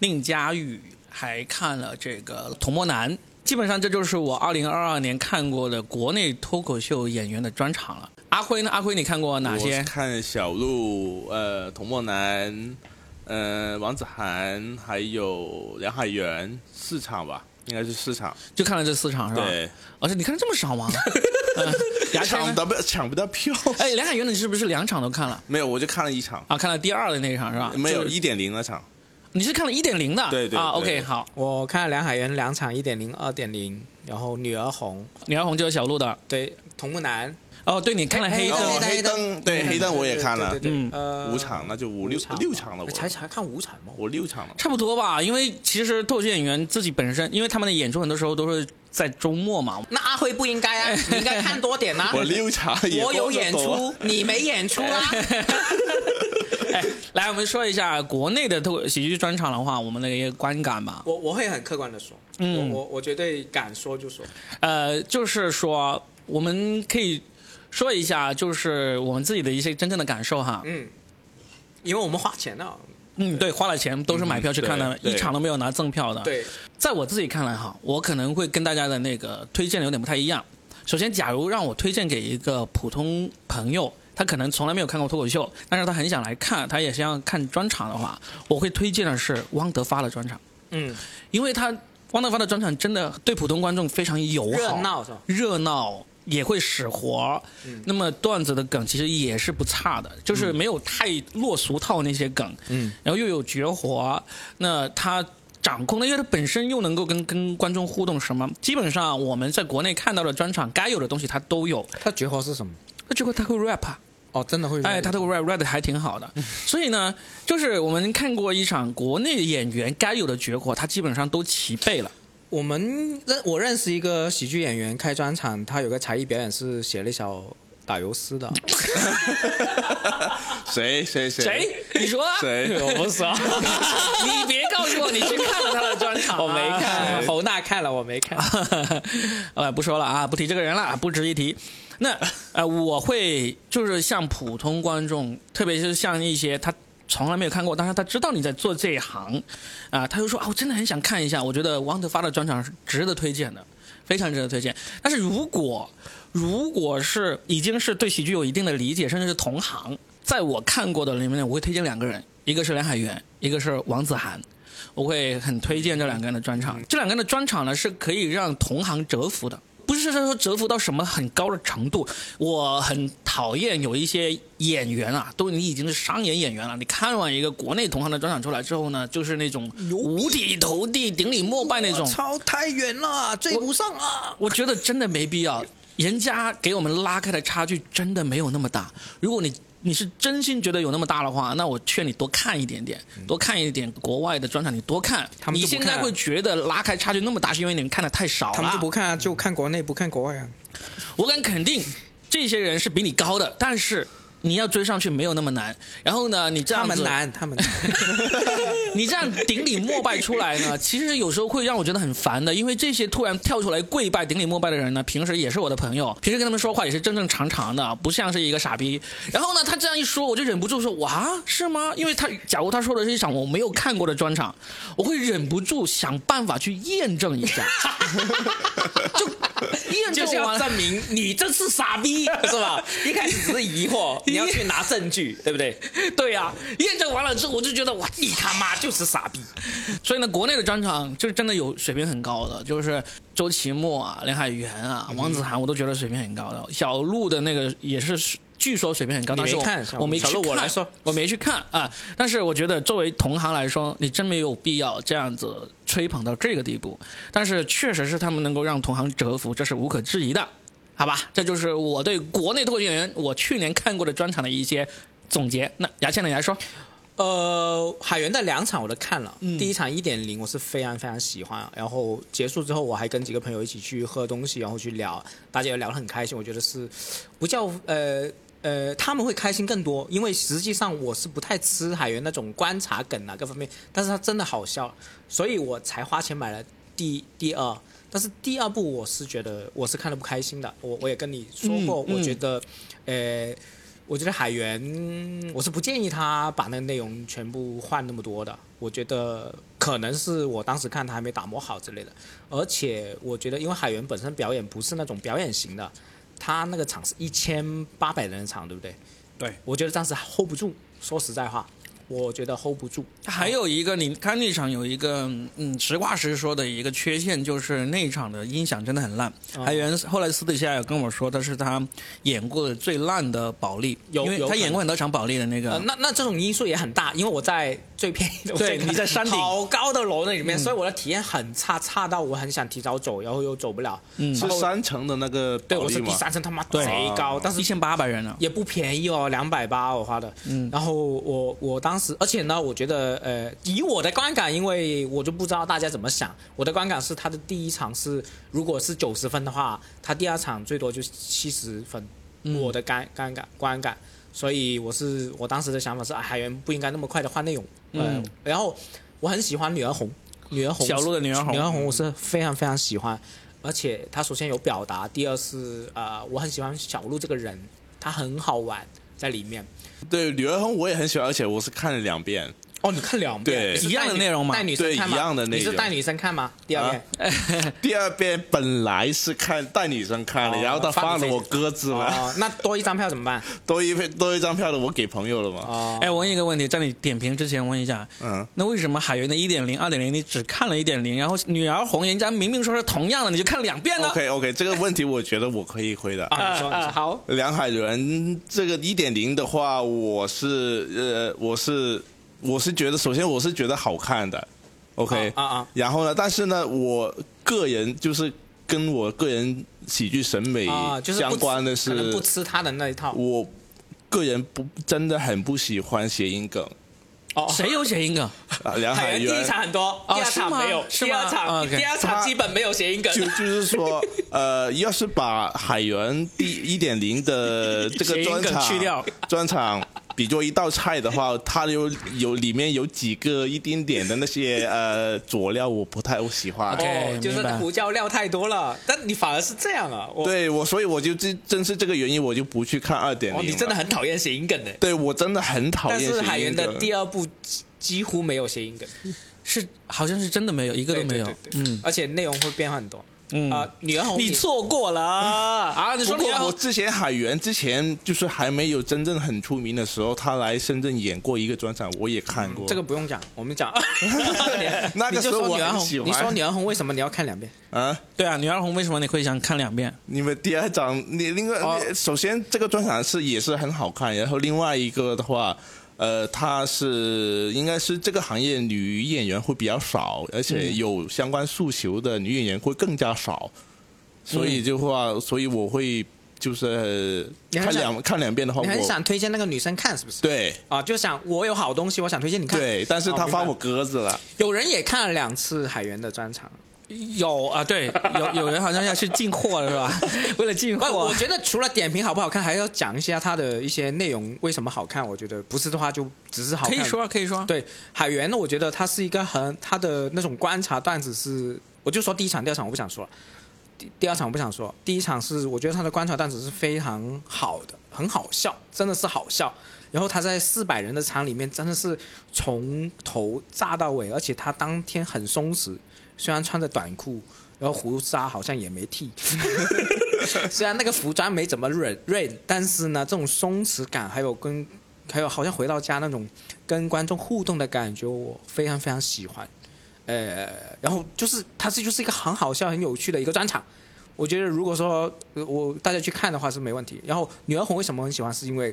宁佳宇，还看了这个童漠男。基本上这就是我二零二二年看过的国内脱口秀演员的专场了。阿辉呢？阿辉，你看过哪些？看小鹿、呃，童梦男、呃，王子涵，还有梁海源四场吧，应该是四场。就看了这四场是吧？对，而且你看了这么少吗？嗯 牙签呢？抢不抢不到票。哎，梁海源你是不是两场都看了没有，我就看了一场，啊？看了第二的那一场是吧？没有一点零那场。你是看了一点零的？啊对对啊，OK，好。我看了梁海源两场，一点零、二点零，然后女儿红，女儿红就是小鹿的。对，童木南，哦，对，你看了黑哎灯黑灯，对黑灯我也看了对，对对嗯五场那就五六场六场了，我才才看五场吗？我六场了。差不多吧，因为其实脱口秀演员自己本身，因为他们的演出很多时候都是在周末嘛。那阿辉不应该啊，你应该看多点啊。我六场我有演出，你没演出啊。哎，来，我们说一下国内的脱喜剧专场的话，我们的一个观感吧。我我会很客观的说，嗯我我我绝对敢说就说。呃，就是说，我们可以说一下，就是我们自己的一些真正的感受哈。嗯，因为我们花钱了。嗯，对，花了钱都是买票去看的，嗯一场都没有拿赠票的。，对，在我自己看来哈，我可能会跟大家的那个推荐的有点不太一样。首先，假如让我推荐给一个普通朋友，他可能从来没有看过脱口秀，但是他很想来看，他也想要看专场的话，我会推荐的是汪德发的专场，嗯，因为他汪德发的专场真的对普通观众非常友好，热闹是吧？热闹也会使活儿，那么段子的梗其实也是不差的，就是没有太落俗套那些梗，嗯，然后又有绝活，那他。掌控的，因为他本身又能够跟跟观众互动，什么基本上我们在国内看到的专场该有的东西他都有。他绝活是什么？他绝活他会 rap，啊哦，真的会。哎，他这个 rap rap 的还挺好的，所以呢，就是我们看过一场国内演员该有的绝活，他基本上都齐备了。我们认我认识一个喜剧演员开专场，他有个才艺表演是写了一小打油诗的。谁谁谁谁？你说啊？谁 我不说。你别告诉我你去看了他的专场啊、我没看，侯娜看了，我没看。呃，不说了啊，不提这个人了，不值一提。那呃，我会就是像普通观众，特别是像一些他从来没有看过，但是他知道你在做这一行，啊、他就说啊，我真的很想看一下。我觉得王德发的专场是值得推荐的，非常值得推荐。但是如果如果是已经是对喜剧有一定的理解，甚至是同行，在我看过的里面，我会推荐两个人，一个是梁海源，一个是王子涵。我会很推荐这两个人的专场。这两个人的专场呢，是可以让同行折服的。不是说折服到什么很高的程度，我很讨厌有一些演员啊，都你已经是商演演员了，你看完一个国内同行的专场出来之后呢，就是那种五体投地、顶礼膜拜那种，超太远了，追不上啊！我觉得真的没必要。人家给我们拉开的差距真的没有那么大。如果你你是真心觉得有那么大的话，那我劝你多看一点点，多看一点国外的专场，你多看。你现在会觉得拉开差距那么大，是因为你们看的太少了。他们就不看啊，就看国内，不看国外啊。我敢肯定，这些人是比你高的，但是你要追上去没有那么难。然后呢，你这样子，他们难，他们难。你这样顶礼膜拜出来呢，其实有时候会让我觉得很烦的，因为这些突然跳出来跪拜、顶礼膜拜的人呢，平时也是我的朋友，平时跟他们说话也是正正常常的，不像是一个傻逼。然后呢，他这样一说，我就忍不住说：“哇，是吗？”因为他假如他说的是一场我没有看过的专场，我会忍不住想办法去验证一下，就验证完了。证明你这是傻逼，是吧？一开始只是疑惑，你要去拿证据，对不对？对呀、验证完了之后，我就觉得哇，你他妈就是傻逼。所以呢，国内的专场就是真的有水平很高的，就是周奇墨啊、梁海源啊、王子涵，我都觉得水平很高的。小鹿的那个也是。据说水平很高，但是我我没去看我看来说，我没去看啊。但是我觉得作为同行来说，你真没有必要这样子吹捧到这个地步。但是确实是他们能够让同行折服，这是无可置疑的，好吧？这就是我对国内脱口秀演员我去年看过的专场的一些总结。那牙签呢？你来说。呃，海源的两场我都看了，嗯第一场一点零我是非常非常喜欢，然后结束之后我还跟几个朋友一起去喝东西，然后去聊，大家也聊得很开心，我觉得是不叫呃。呃，他们会开心更多，因为实际上我是不太吃海源那种观察梗啊各方面，但是他真的好笑，所以我才花钱买了第第二。但是第二部我是觉得我是看的不开心的，我我也跟你说过，我觉得，呃，我觉得海源，我是不建议他把那个内容全部换那么多的。我觉得可能是我当时看他还没打磨好之类的，而且我觉得，因为海源本身表演不是那种表演型的，他那个场是一千八百人的场，对不对？对，我觉得当时 hold 不住。说实在话，我觉得 hold 不住。还有一个，你看那场有一个，嗯，实话实说的一个缺陷，就是那场的音响真的很烂。还有人后来私底下有跟我说，他是他演过的最烂的保利，因为他演过很多场保利的那个。呃，那那这种因素也很大，因为我在最便宜的，对你在山顶好高的楼那里面，所以我的体验很差，差到我很想提早走，然后又走不了。嗯，是三层的那个对，我是第三层，他妈贼高，但是一千八百元了。也不便宜哦，两百八我花的。嗯，然后我我当时，而且呢，我觉得呃，以我的观感，因为我就不知道大家怎么想，我的观感是他的第一场是如果是九十分的话，他第二场最多就七十分，我的感观感观感。所以我是我当时的想法是，啊海源不应该那么快的换内容。嗯、嗯然后我很喜欢女儿红，女儿红小鹿的女儿红女儿红我是非常非常喜欢，而且她首先有表达，第二是呃我很喜欢小鹿这个人，她很好玩在里面。对女儿红我也很喜欢，而且我是看了两遍。哦，你看两遍，对一样的内容吗带女生看吗对一样的内容你是带女生看吗？第二遍。第二遍本来是看带女生看的，哦然后他放了我鸽子了，哦，那多一张票怎么办？多一多一张票的我给朋友了嘛。哦，哎，我问一个问题，在你点评之前问一下，嗯，那为什么海源的一点零、二点零你只看了一点零，然后女儿红人家明明说是同样的，你就看两遍呢？OK OK，这个问题我觉得我可以回答。啊，你说，你说好，梁海源这个一点零的话，我是呃，我是我是觉得，首先我是觉得好看的，OK，、啊啊啊。然后呢，但是呢，我个人就是跟我个人喜剧审美相关的可能不是，吃他的那一套。我个人不真的很不喜欢谐音梗哦，谁有谐音梗？啊，梁海海源第一场很多，第二场没有，第二场第二场基本没有谐音梗。就就是说，呃，要是把海源第一点零的这个专场去掉。专场比作一道菜的话，它有有里面有几个一丁点的那些 呃佐料，我不太喜欢。哦，就是胡椒料太多了，但你反而是这样啊！我，对我，所以我就正正是这个原因，我就不去看二点哦，零。你真的很讨厌谐音梗的。对我真的很讨厌但。是海源的第二部几几乎没有谐音梗，是好像是真的没有，一个都没有对。对对对嗯而且内容会变化很多。嗯啊，女儿红你错过了啊！你说我之前海源之前就是还没有真正很出名的时候，他来深圳演过一个专场，我也看过。这个不用讲，我们讲。那个你就时候我说女儿红，很喜欢你说女儿红为什么你要看两遍？啊，对啊，女儿红为什么你会想看两遍？你们第二场，你另外、哦首先这个专场是也是很好看，然后另外一个的话，呃，她是应该是这个行业女演员会比较少，而且有相关诉求的女演员会更加少，所以就话，所以我会就是看两看两遍的话，我很想推荐那个女生看是不是？对啊，就想我有好东西，我想推荐你看。对，但是他哦明白发我鸽子了，有人也看了两次海源的专场。有啊，对，有有人好像要去进货了是吧？为了进，货我，觉得除了点评好不好看，还要讲一下它的一些内容为什么好看。我觉得不是的话，就只是好看。可以说啊可以说。对海源呢，我觉得他是一个很他的那种观察段子是，我就说第一场、第二场我不想说了，第第二场我不想说，第一场是我觉得他的观察段子是非常好的，很好笑，真的是好笑。然后他在四百人的场里面真的是从头炸到尾，而且他当天很松弛，虽然穿着短裤，然后胡渣好像也没剃，虽然那个服装没怎么润润，但是呢，这种松弛感还有跟还有好像回到家那种跟观众互动的感觉，我非常非常喜欢。呃，然后就是它这就是一个很好笑、很有趣的一个专场。我觉得如果说我大家去看的话是没问题。然后女儿红为什么很喜欢？是因为，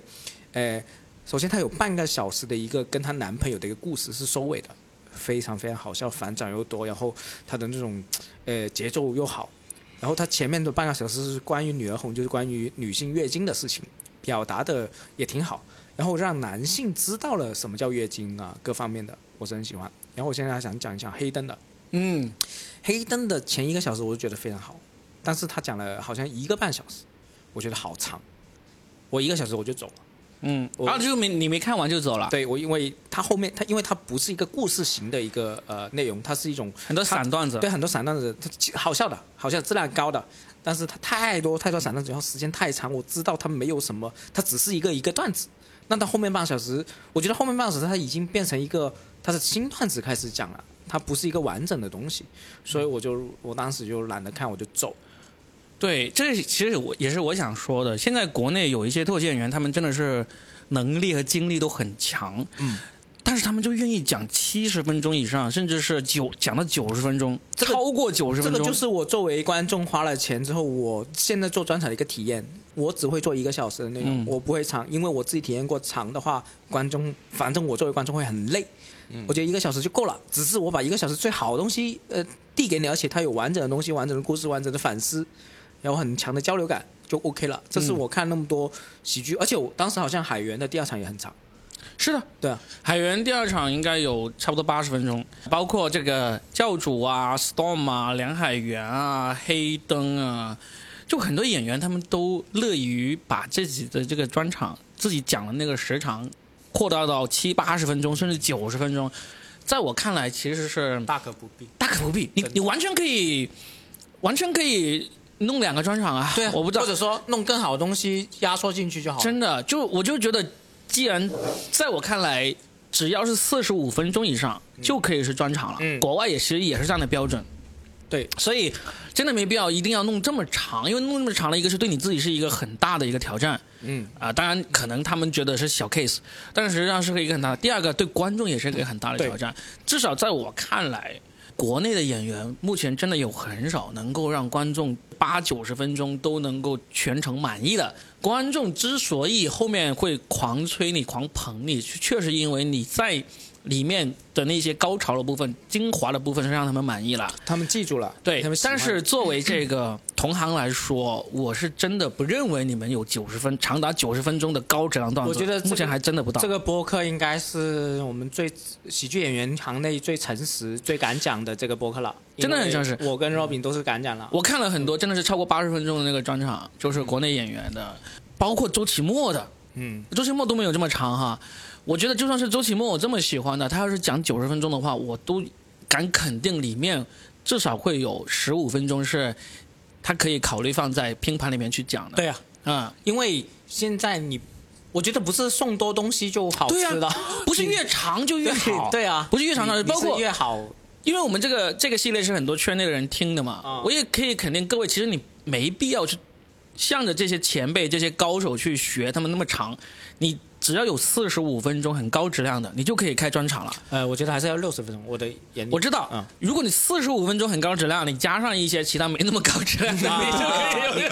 呃，首先她有半个小时的一个跟她男朋友的一个故事是收尾的，非常非常好笑，反转又多，然后他的那种呃节奏又好。然后他前面的半个小时是关于女儿红，就是关于女性月经的事情，表达的也挺好。然后让男性知道了什么叫月经啊，各方面的我是很喜欢。然后我现在还想讲一讲黑灯的，嗯，黑灯的前一个小时我就觉得非常好，但是他讲了好像一个半小时，我觉得好长，我一个小时我就走了。嗯，然后就没你没看完就走了，对我，因为他后面他因为它不是一个故事型的一个呃内容，它是一种很多散段子。对很多散段子，它好笑的，好笑质量高的，但是它太多太多散段子，然后时间太长，我知道它没有什么，它只是一个一个段子。那到后面半小时，我觉得后面半小时它已经变成一个它是新段子开始讲了，它不是一个完整的东西，所以我就我当时就懒得看，我就走。对，这其实我也是我想说的。现在国内有一些脱口秀演员，他们真的是能力和精力都很强。嗯，但是他们就愿意讲七十分钟以上，甚至是九讲到九十分钟，这个超过九十分钟，这个就是我作为观众花了钱之后，我现在做专场的一个体验。我只会做一个小时的内容，嗯我不会长，因为我自己体验过长的话，观众反正我作为观众会很累。我觉得一个小时就够了，只是我把一个小时最好的东西呃递给你，而且它有完整的东西、完整的故事、完整的反思，然后很强的交流感，就 OK 了。这是我看那么多喜剧，而且我当时好像海源的第二场也很长。是的，对啊，海源第二场应该有差不多八十分钟，包括这个教主啊、Storm 啊、梁海源啊、黑灯啊，就很多演员他们都乐于把自己的这个专场自己讲的那个时长扩大到七八十分钟，甚至九十分钟。在我看来，其实是大可不必。大可不必，你你完全可以，完全可以弄两个专场啊！对啊，我不知道或，者说弄更好的东西压缩进去就好了。真的，就我就觉得，既然在我看来，只要是四十五分钟以上就可以是专场了。嗯国外也其实也是这样的标准，对，所以真的没必要一定要弄这么长，因为弄那么长了，一个是对你自己是一个很大的一个挑战嗯，啊、当然可能他们觉得是小 case，但是实际上是一个很大的。第二个对观众也是一个很大的挑战，至少在我看来。国内的演员目前真的有很少能够让观众八九十分钟都能够全程满意的。观众之所以后面会狂吹你、狂捧你，确实因为你在里面的那些高潮的部分、精华的部分是让他们满意了。他们记住了，对他们，但是作为这个同行来说，我是真的不认为你们有九十分长达九十分钟的高质量段子。我觉得这个目前还真的不到。这个播客应该是我们最喜剧演员行内最诚实、最敢讲的这个播客了。真的很诚实我跟 Robin 都是敢讲了。我看了很多，真的是超过八十分钟的那个专场，就是国内演员的，包括周奇墨的，嗯，周奇墨都没有这么长哈。我觉得就算是周奇墨我这么喜欢的，他要是讲九十分钟的话，我都敢肯定里面至少会有十五分钟是他可以考虑放在拼盘里面去讲的。对啊，嗯、因为现在你，我觉得不是送多东西就好对吃的，啊，不是越长就越好。对啊，不是越长的，你包括越好，因为我们这个这个系列是很多圈内的人听的嘛，啊。我也可以肯定各位，其实你没必要去向着这些前辈、这些高手去学他们那么长，你只要有四十五分钟很高质量的，你就可以开专场了。呃，我觉得还是要六十分钟。我的眼，我知道，嗯如果你四十五分钟很高质量，你加上一些其他没那么高质量的，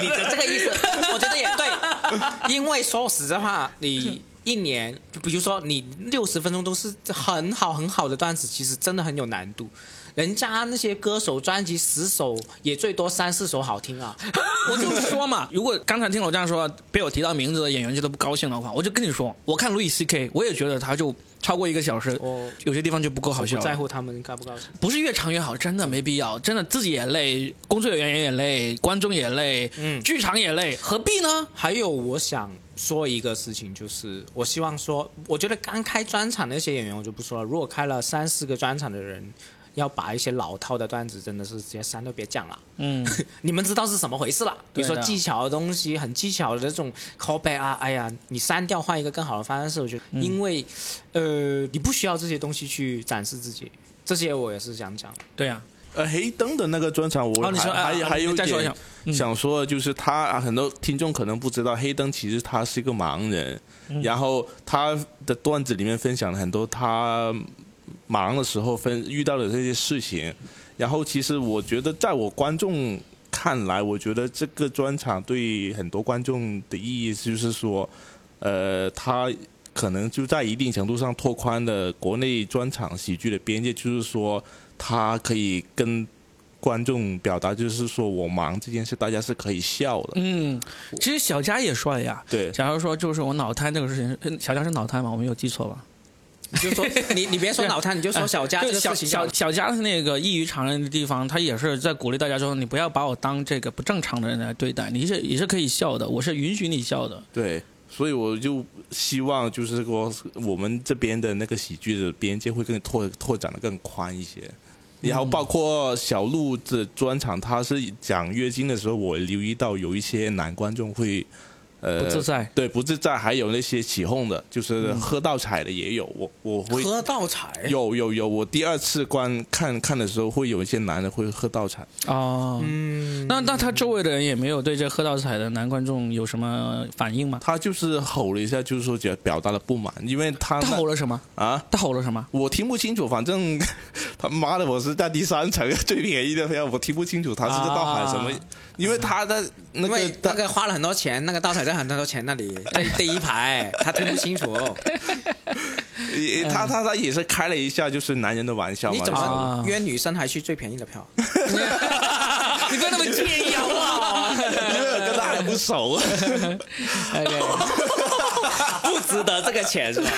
你的这个意思，我觉得也对，因为说实在话，你一年，就比如说你六十分钟都是很好很好的段子，其实真的很有难度。人家那些歌手专辑十首也最多三四首好听啊，我就说嘛，如果刚才听我这样说，被我提到名字的演员就都不高兴的话，我就跟你说，我看路易 C K，我也觉得他就超过一个小时，哦有些地方就不够好笑。不在乎他们高不高兴。不是越长越好，真的没必要，真的自己也累，工作人员也累，观众也累，嗯剧场也累，何必呢？还有，我想说一个事情，就是我希望说，我觉得刚开专场那些演员我就不说了，如果开了三四个专场的人，要把一些老套的段子真的是直接删都别讲了。嗯，你们知道是什么回事了？比如说技巧的东西，很技巧的这种 callback 啊，哎呀，你删掉换一个更好的方式，我觉得，嗯。因为，呃，你不需要这些东西去展示自己，这些我也是想讲。的。对呀、呃，黑灯的那个专场，我哦你说还、啊啊还还有再说一下。嗯。想说的就是他啊，很多听众可能不知道，黑灯其实他是一个盲人，嗯。然后他的段子里面分享了很多他忙的时候分遇到的这些事情，然后其实我觉得在我观众看来，我觉得这个专场对很多观众的意义就是说，呃，他可能就在一定程度上拓宽了国内专场喜剧的边界，就是说他可以跟观众表达，就是说我忙这件事，大家是可以笑的。嗯，其实小佳也说了呀，对，假如说就是我脑瘫这个事情，嗯小佳是脑瘫吗？我没有记错吧？你就说 你你别说脑瘫，你就说小佳这个小小小佳的那个异于常人的地方，他也是在鼓励大家说，你不要把我当这个不正常的人来对待，你是也是可以笑的，我是允许你笑的。对，所以我就希望就是说，我们这边的那个喜剧的边界会更拓拓展的更宽一些。然后包括小鹿的专场，他是讲月经的时候，我留意到有一些男观众会呃不自在对不自在，还有那些起哄的，就是喝倒彩的也有。我我会喝倒彩，有有有，我第二次观看看的时候，会有一些男的会喝倒彩。哦，嗯，那那他周围的人也没有对这喝倒彩的男观众有什么反应吗？他就是吼了一下，就是说表表达了不满，因为他他吼了什么？啊，他吼了什么？我听不清楚，反正 他妈的我是在第三层 最便宜的票，我听不清楚他是在倒喊什么，啊因为他的那因为个大概花了很多钱，那个倒彩在很多钱那里，在第一排，他听不清楚。也 他他他也是开了一下就是男人的玩笑嘛，你怎么约女生还去最便宜的票？你不要那么介意好不好因为我跟他还不熟 不值得这个钱是吧？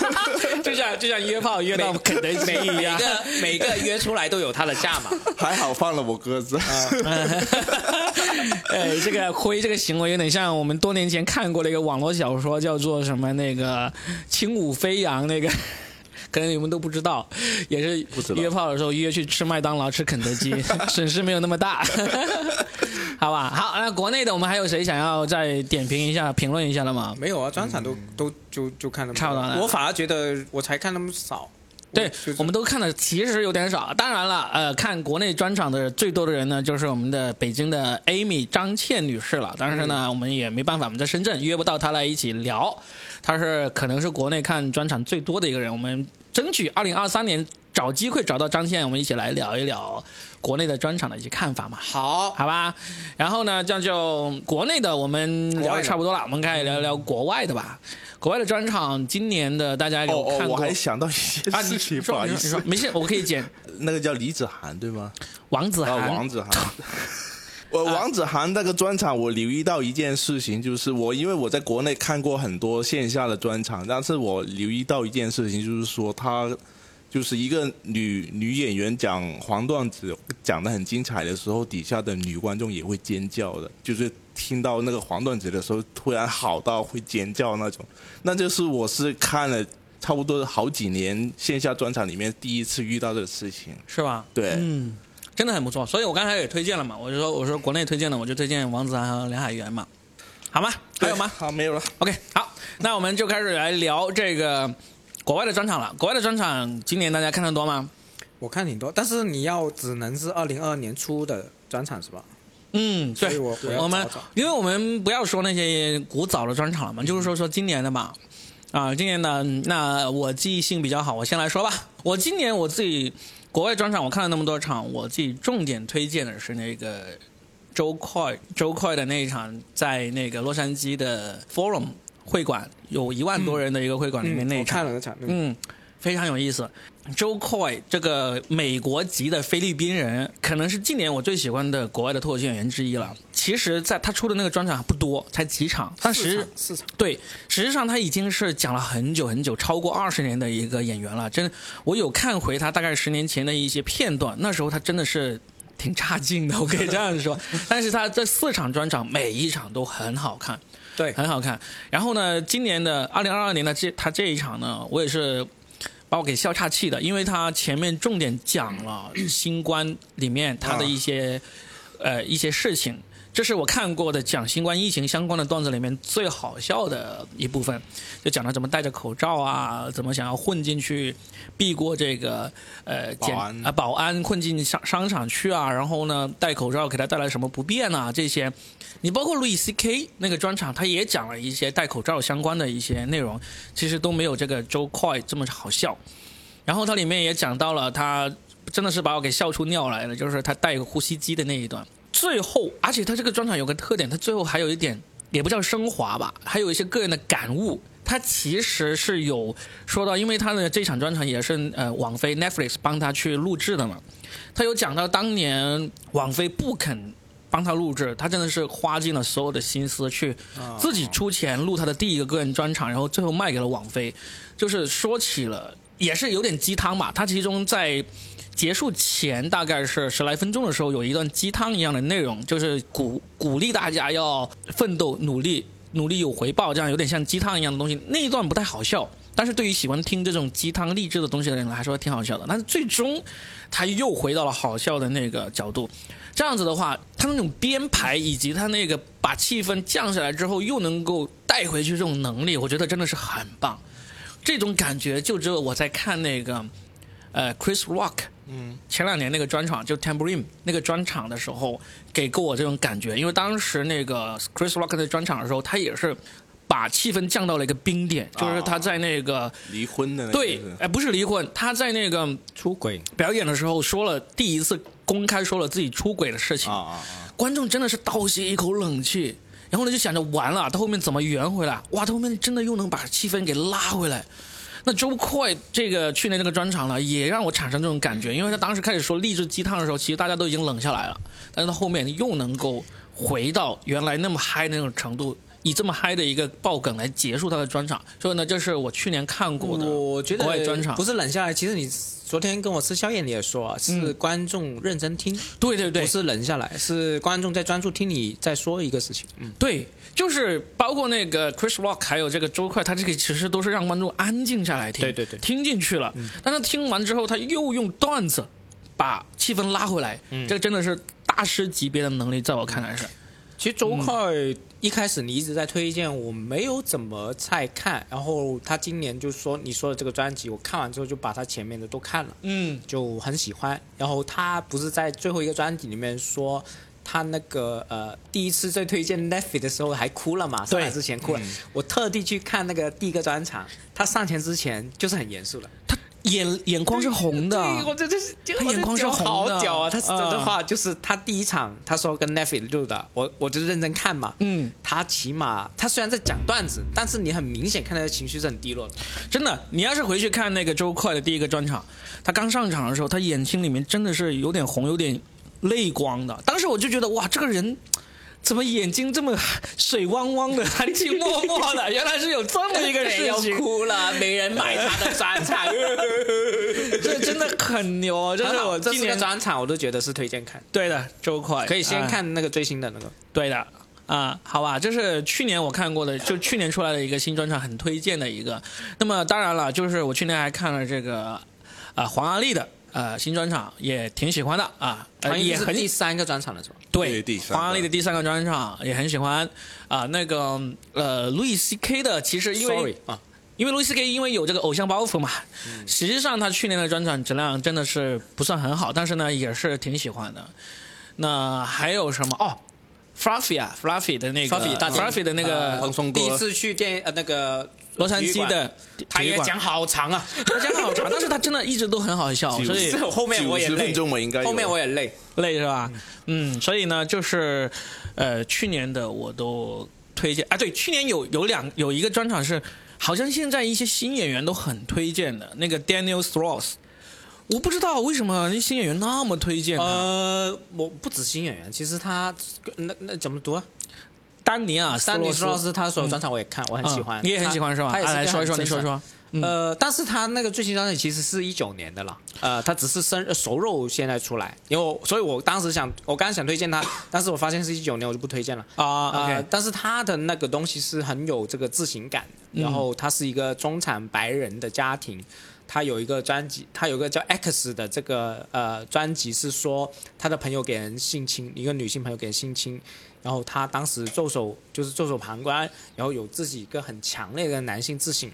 就像就像约炮约到肯德基一样。每个每个约出来都有他的价码。还好放了我鸽子啊。哎，这个辉这个行为有点像我们多年前看过的一个网络小说，叫做什么那个《轻舞飞扬》那个。可能你们都不知道，也是约炮的时候约去吃麦当劳、吃肯德基，损失没有那么大，好吧？好，那国内的我们还有谁想要再点评一下、评论一下的吗？没有啊，专场都都就就看那么多差不多了我反而觉得我才看那么少。对，我们都看的其实有点少。当然了，呃，看国内专场的最多的人呢，就是我们的北京的 Amy 张倩女士了。但是呢，我们也没办法，我们在深圳约不到她来一起聊。她是可能是国内看专场最多的一个人。我们争取二零二三年找机会找到张倩，我们一起来聊一聊国内的专场的一些看法嘛。好，好吧，然后呢，这样就国内的我们聊的的差不多了，我们开始聊聊国外的吧。国外的专场，今年的大家哦有看哦，我？还想到一件啊，你事情，说不好意思说，没事，我可以剪。那个叫李子涵对吗？啊，王子涵，王子涵。我王子涵那个专场，我留意到一件事情，就是我因为我在国内看过很多线下的专场，但是我留意到一件事情，就是说他就是一个女女演员讲黄段子讲的很精彩的时候，底下的女观众也会尖叫的，就是听到那个黄段子的时候，突然好到会尖叫那种。那就是我是看了差不多好几年线下专场里面第一次遇到这个事情。是吧？对，嗯，真的很不错。所以我刚才也推荐了嘛，我就说我说国内推荐的，我就推荐王子涵和梁海源嘛，好吗？还有吗好，没有了。？OK，好，那我们就开始来聊这个国外的专场了。国外的专场今年大家看得多吗？我看挺多，但是你要只能是二零二二年初的专场是吧？嗯，对，我们因为我们不要说那些古早的专场了嘛，就是说说今年的嘛。啊，今年的那我记忆性比较好，我先来说吧。我今年我自己国外专场我看了那么多场，我自己重点推荐的是那个周快周快的那一场，在那个洛杉矶的 Forum 会馆，有一万多人的一个会馆里面那一场嗯我看，了那场，嗯，嗯非常有意思。Joe Coy 这个美国籍的菲律宾人，可能是近年我最喜欢的国外的脱口秀演员之一了。其实，在他出的那个专场不多，才几场，但市实场市场对，实际上他已经是讲了很久很久，超过二十年的一个演员了。真，我有看回他大概十年前的一些片段，那时候他真的是挺差劲的，我可以这样说。但是他这四场专场每一场都很好看，对很好看。然后呢，今年的二零二二年的这他这一场呢，我也是把我给笑岔气的，因为他前面重点讲了新冠里面他的一些、呃一些事情。这是我看过的讲新冠疫情相关的段子里面最好笑的一部分，就讲了怎么戴着口罩啊，怎么想要混进去，避过这个呃检保安啊保安混进商商场去啊，然后呢戴口罩给他带来什么不便啊这些。你包括路易 C K 那个专场，他也讲了一些戴口罩相关的一些内容，其实都没有这个 Joe Coy 这么好笑。然后它里面也讲到了他真的是把我给笑出尿来了，就是他戴个呼吸机的那一段。最后，而且他这个专场有个特点，他最后还有一点也不叫升华吧，还有一些个人的感悟。他其实是有说到，因为他的这场专场也是呃网飞 Netflix 帮他去录制的嘛，他有讲到当年网飞不肯帮他录制，他真的是花尽了所有的心思去自己出钱录他的第一个个人专场，然后最后卖给了网飞，就是说起了也是有点鸡汤吧。他其中在结束前大概是十来分钟的时候，有一段鸡汤一样的内容，就是鼓鼓励大家要奋斗、努力、努力有回报，这样有点像鸡汤一样的东西。那一段不太好笑，但是对于喜欢听这种鸡汤励志的东西的人来说，挺好笑的。但是最终，他又回到了好笑的那个角度。这样子的话，他那种编排以及他那个把气氛降下来之后，又能够带回去这种能力，我觉得真的是很棒。这种感觉就只有我在看那个，呃，Chris Rock，嗯，前两年那个专场就 Tambourine 那个专场的时候，给过我这种感觉。因为当时那个 Chris Rock 在专场的时候，他也是把气氛降到了一个冰点，就是他在那个离婚的那个对，哎，不是离婚，他在那个出轨，表演的时候说了第一次公开说了自己出轨的事情，啊啊啊！观众真的是倒吸一口冷气，然后呢就想着完了，他后面怎么圆回来？哇，他后面真的又能把气氛给拉回来。那周快这个去年这个专场呢，也让我产生这种感觉，因为他当时开始说励志鸡汤的时候，其实大家都已经冷下来了，但是他后面又能够回到原来那么嗨的那种程度，以这么嗨的一个爆梗来结束他的专场，所以呢，这是我去年看过的我觉得国外专场。不是冷下来，其实你昨天跟我吃宵夜你也说啊，是观众认真听，对对对。不，是冷下来，是观众在专注听你在说一个事情。嗯，对，就是包括那个 Chris Rock 还有这个周快，他这个其实都是让观众安静下来听，对对对。听进去了。但他听完之后，他又用段子把气氛拉回来，嗯。这个真的是大师级别的能力，在我看来是。其实周快一开始你一直在推荐，我没有怎么在看，然后他今年就说你说的这个专辑，我看完之后就把他前面的都看了。嗯，就很喜欢。然后他不是在最后一个专辑里面说，他那个呃第一次在推荐 Neffy 的时候还哭了嘛，上来之前哭了。我特地去看那个第一个专场，他上前之前就是很严肃的。眼眼眶是红的，对我这这是就他眼眶是红的好屌啊！他这嗯这话就是他第一场他说跟 Neffy 录的，我我就认真看嘛。嗯，他起码他虽然在讲段子，但是你很明显看他的情绪是很低落的。真的，你要是回去看那个周快的第一个专场，他刚上场的时候，他眼睛里面真的是有点红，有点泪光的。当时我就觉得，哇，这个人怎么眼睛这么水汪汪的，含情脉脉的？原来是有这么一个 事要情，哭了，没人买他的专场。这真的很牛啊！这是我这今年专场，我都觉得是推荐看，对的周快，可以先啊看那个最新的那个。对的。啊、好吧，这是去年我看过的，就去年出来的一个新专场，很推荐的一个。那么当然了，就是我去年还看了这个啊、黄阿丽的呃新专场，也挺喜欢的啊，呃好像是也很第三个专场了是吧？对对第三个黄阿丽的第三个专场也很喜欢啊、那个呃路易 C K 的，其实因为 Sorry 啊，因为路易 C K 因为有这个偶像包袱嘛，嗯实际上他去年的专场质量真的是不算很好，但是呢也是挺喜欢的。那还有什么哦？Fluffy 啊，Fluffy 的那个 Fluffy 的那个第一次去电呃那个洛杉矶的他也讲好长啊，他讲好长，但是他真的一直都很好笑，所以后面我也累九十分，钟我应该后面我也累。累是吧？嗯，所以呢，就是呃，去年的我都推荐啊。对，去年有有两有一个专场是，好像现在一些新演员都很推荐的，那个 Daniel Strauss。我不知道为什么那新演员那么推荐他。呃，我不止新演员，其实他那那怎么读啊？丹尼尔·斯丹尼洛斯洛斯他所有专场我也看，我很喜欢。嗯你也很喜欢是吧？他也来说一说，你说说。嗯呃，但是他那个最新专辑其实是一九年的了，呃，他只是生呃熟肉现在出来，因为我所以我当时想，我刚刚想推荐他，但是我发现是一九年，我就不推荐了。啊呃但是他的那个东西是很有这个自省感，然后他是一个中产白人的家庭，他有一个专辑，他有个叫 X 的这个呃专辑是说他的朋友给人性侵，一个女性朋友给人性侵，然后他当时袖手就是袖手旁观，然后有自己一个很强烈的男性自省，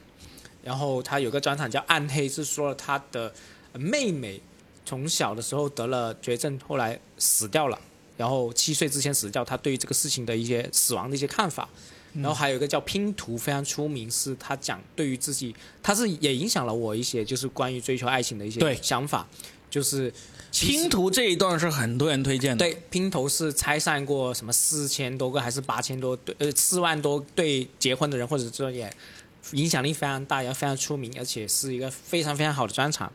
然后他有个专场叫暗黑，是说了他的妹妹从小的时候得了绝症，后来死掉了。然后七岁之前死掉，他对于这个事情的一些死亡的一些看法。然后还有一个叫拼图，非常出名，是他讲对于自己，他是也影响了我一些，就是关于追求爱情的一些想法，就是拼图这一段是很多人推荐的。对，拼图是拆散过什么四千多个还是八千多对呃四万多对结婚的人，或者说也影响力非常大，也非常出名，而且是一个非常非常好的专场。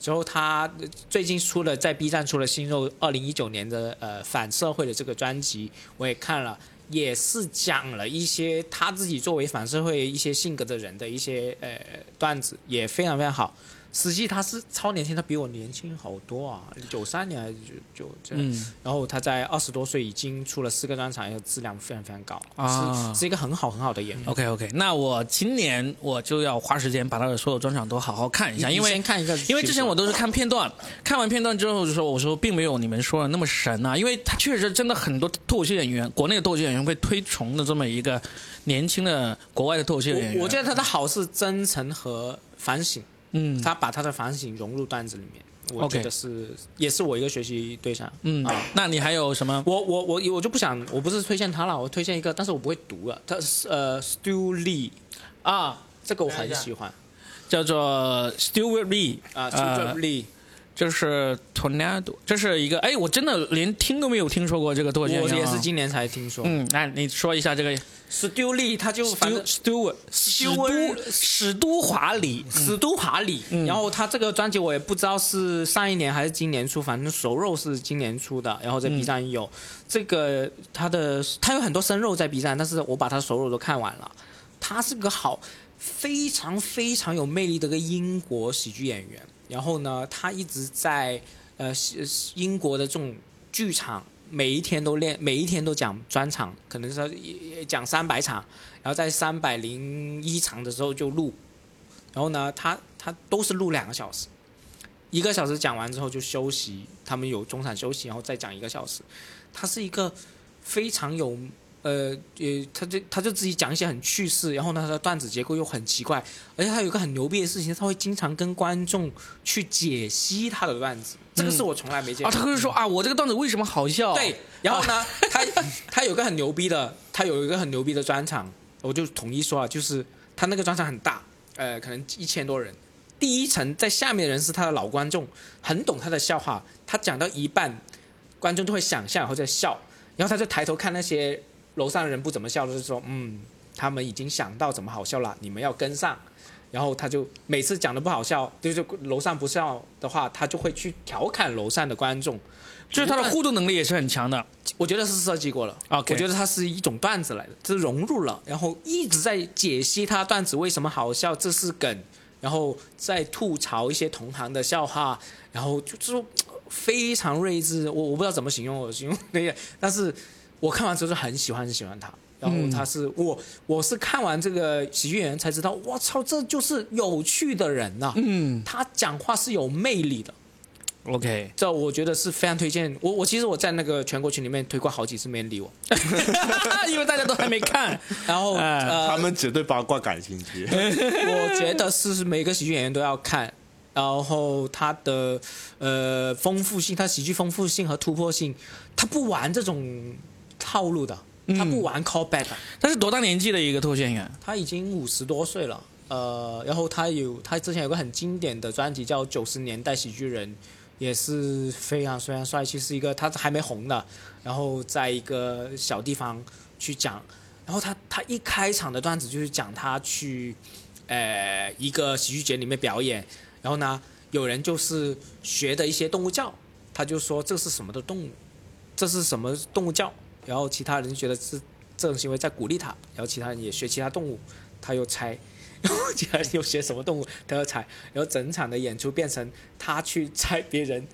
之后他最近出了在 B 站出了新肉二零一九年的呃反社会的这个专辑，我也看了，也是讲了一些他自己作为反社会一些性格的人的一些呃段子，也非常非常好。实际他是超年轻，他比我年轻好多啊，九三年还是九九这样。嗯然后他在二十多岁已经出了四个专场，然后质量非常非常高，啊是是一个很好很好的演员。OK OK，那我今年我就要花时间把他的所有专场都好好看一下，因为先看一个，因为之前我都是看片段，看完片段之后就说，我说并没有你们说的那么神啊，因为他确实真的很多脱口秀演员，国内的脱口秀演员会推崇的这么一个年轻的国外的脱口秀演员。我我觉得他的好是真诚和反省，嗯。他把他的反省融入段子里面，我觉得是也是我一个学习对象。嗯啊，那你还有什么？我我我我就不想，我不是推荐他了，我推荐一个，但是我不会读了。他是呃，Stu Lee 啊，这个我很喜欢。叫做 Stewart Lee 啊呃，Stu Lee，就是 Tornado，这是一个哎，我真的连听都没有听说过这个脱口秀演我。也是今年才听说。嗯，那你说一下这个。Stu Lee 他就反正 Stewart 史都史都华里，史都华里，然后他这个专辑我也不知道是上一年还是今年出，反正熟肉是今年出的，然后在 B 站有、这个他的他有很多生肉在 B 站，但是我把他熟肉都看完了，他是个好非常非常有魅力的一个英国喜剧演员，然后呢，他一直在呃英国的这种剧场。每一天都练，每一天都讲专场，可能是讲三百场，然后在三百零一场的时候就录，然后呢，他他都是录两个小时，一个小时讲完之后就休息，他们有中场休息，然后再讲一个小时。他是一个非常有呃呃，他就他就自己讲一些很趣事，然后呢，他的段子结构又很奇怪，而且他有一个很牛逼的事情，他会经常跟观众去解析他的段子，这个是我从来没见啊，过。他会说啊，我这个段子为什么好笑？对，然后呢，他他有个很牛逼的，他有一个很牛逼的专场，我就统一说啊，就是他那个专场很大，呃，可能一千多人。第一层在下面的人是他的老观众，很懂他的笑话。他讲到一半，观众就会想象然后在笑，然后他就抬头看那些楼上的人不怎么笑，就是说，嗯，他们已经想到怎么好笑了，你们要跟上。然后他就每次讲的不好笑，就是楼上不笑的话，他就会去调侃楼上的观众，就是他的互动能力也是很强的。我觉得是设计过了。OK 我觉得他是一种段子来的，这是融入了，然后一直在解析他段子为什么好笑，这是梗，然后再吐槽一些同行的笑话，然后就就非常睿智。我我不知道怎么形容，我形容那个，但是我看完之后就很喜欢很喜欢他。然后他是、我，我是看完这个喜剧演员才知道，我操，这就是有趣的人呐、嗯他讲话是有魅力的。，OK，这我觉得是非常推荐。我我其实我在那个全国群里面推过好几次，没人理我。因为大家都还没看。然后哎 呃，他们只对八卦感兴趣。我觉得是每个喜剧演员都要看，然后他的呃丰富性，他喜剧丰富性和突破性，他不玩这种套路的，他不玩 callback 的。他是多大年纪的一个脱口秀演员？他已经五十多岁了，呃，然后他有他之前有个很经典的专辑叫《九十年代喜剧人》，也是非常非常帅气，是一个他还没红的，然后在一个小地方去讲，然后他他一开场的段子就是讲他去，呃，一个喜剧节里面表演，然后呢，有人就是学的一些动物叫，他就说这是什么的动物，这是什么动物叫，然后其他人觉得是这种行为在鼓励他，然后其他人也学其他动物，他又猜，然后其他人又学什么动物，他又猜，然后整场的演出变成他去猜别人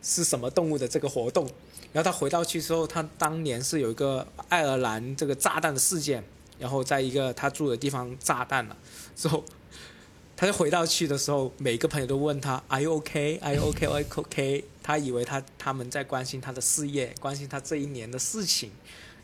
是什么动物的这个活动，然后他回到去之后，他当年是有一个爱尔兰这个炸弹的事件，然后在一个他住的地方炸弹了之后。他就回到去的时候，每个朋友都问他 “Are you okay? Are you? Are you okay?” 他以为他他们在关心他的事业，关心他这一年的事情，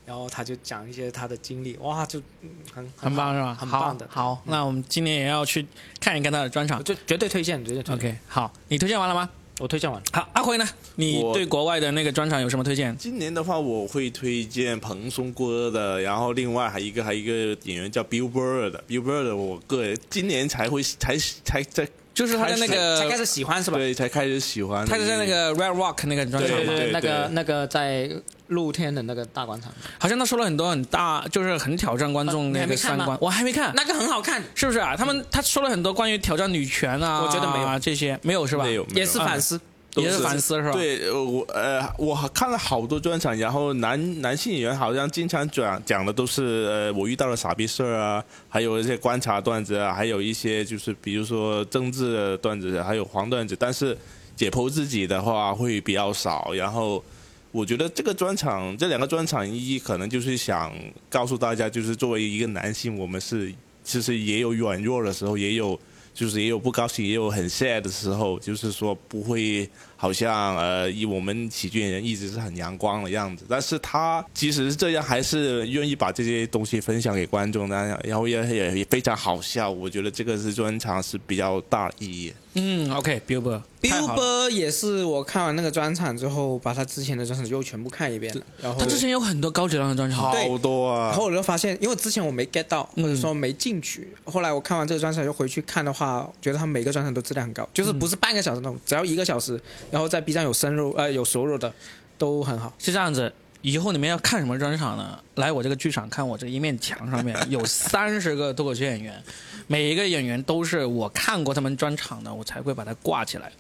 然后他就讲一些他的经历，哇，就嗯很很棒是吧？很棒的。好，好那我们今年也要去看一看他的专场。就绝对推荐，绝对推荐。OK，好，你推荐完了吗？我推荐完。好，阿辉呢？你对国外的那个专场有什么推荐？今年的话，我会推荐蓬松哥的，然后另外还一个还有一个演员叫 Bill Burr 的，Bill Burr 的，我个人今年才会才才在就是他的那个，才开始喜欢是吧？对才开始喜欢，他是在那个 Red Rock 那个专场嘛，对对那个那个在露天的那个大广场，好像他说了很多很大，就是很挑战观众那还没看吗个三观。我还没看，那个很好看，是不是啊？他们他说了很多关于挑战女权啊，我觉得没有这些，没有是吧？没有也是反思。都也是反思是吧？，对，呃我呃，我看了好多专场，然后男男性演员好像经常讲讲的都是呃，我遇到了傻逼事儿啊，还有一些观察段子啊，还有一些就是比如说政治的段子，还有黄段子，但是解剖自己的话会比较少。然后我觉得这个专场，这两个专场意义可能就是想告诉大家，就是作为一个男性，我们是其实也有软弱的时候，也有。就是也有不高兴，也有很 sad 的时候，就是说不会好像呃，以我们喜剧演员一直是很阳光的样子，但是他即使是这样，还是愿意把这些东西分享给观众，然然后也也也非常好笑。我觉得这个是专场是比较大意义。嗯，OK，Billboard，太好了 Billboard 也是我看完那个专场之后，把他之前的专场又全部看一遍了。然后他之前有很多高质量的专场，好多啊然！后我就发现，因为之前我没 get 到，嗯或者说没进去。后来我看完这个专场又回去看的话，觉得他每个专场都质量很高，就是不是半个小时那种，只要一个小时，然后在 B 站有深入呃有熟肉的，都很好。是这样子。以后你们要看什么专场呢？来我这个剧场看我这一面墙上面 有三十个脱口秀演员，每一个演员都是我看过他们专场的，我才会把它挂起来。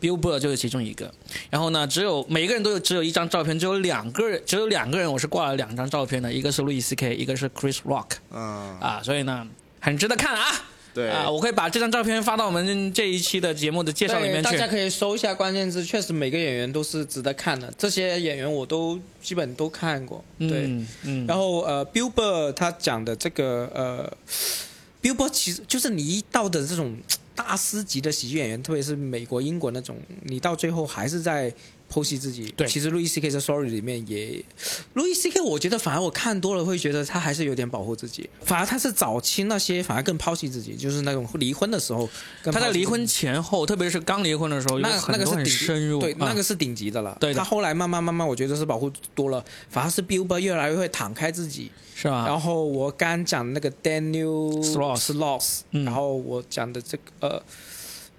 Billboard 就是其中一个。然后呢，只有每个人都有只有一张照片，只有两个人，只有两个人我是挂了两张照片的，一个是路易 C K，一个是 Chris Rock 嗯，啊，所以呢很值得看啊。对啊，我可以把这张照片发到我们这一期的节目的介绍里面去大。家可以搜一下关键字，确实每个演员都是值得看的。这些演员我都基本都看过，对。嗯嗯，然后呃，Billboard 他讲的这个呃，Billboard 其实就是你一到的这种大师级的喜剧演员，特别是美国、英国那种，你到最后还是在剖析自己。对其实路易 C K 在 Sorry 里面也，路易 C K 我觉得反而我看多了会觉得他还是有点保护自己，反而他是早期那些反而更抛弃自己，就是那种离婚的时候他在离婚前后，特别是刚离婚的时候，那那个是顶深入，对，啊那个是顶级的了。对他后来慢慢慢慢，我觉得是保护多了，反而是 Billboard 越来越会敞开自己。是吧？然后我刚讲那个 Daniel Sloss 然后我讲的这个呃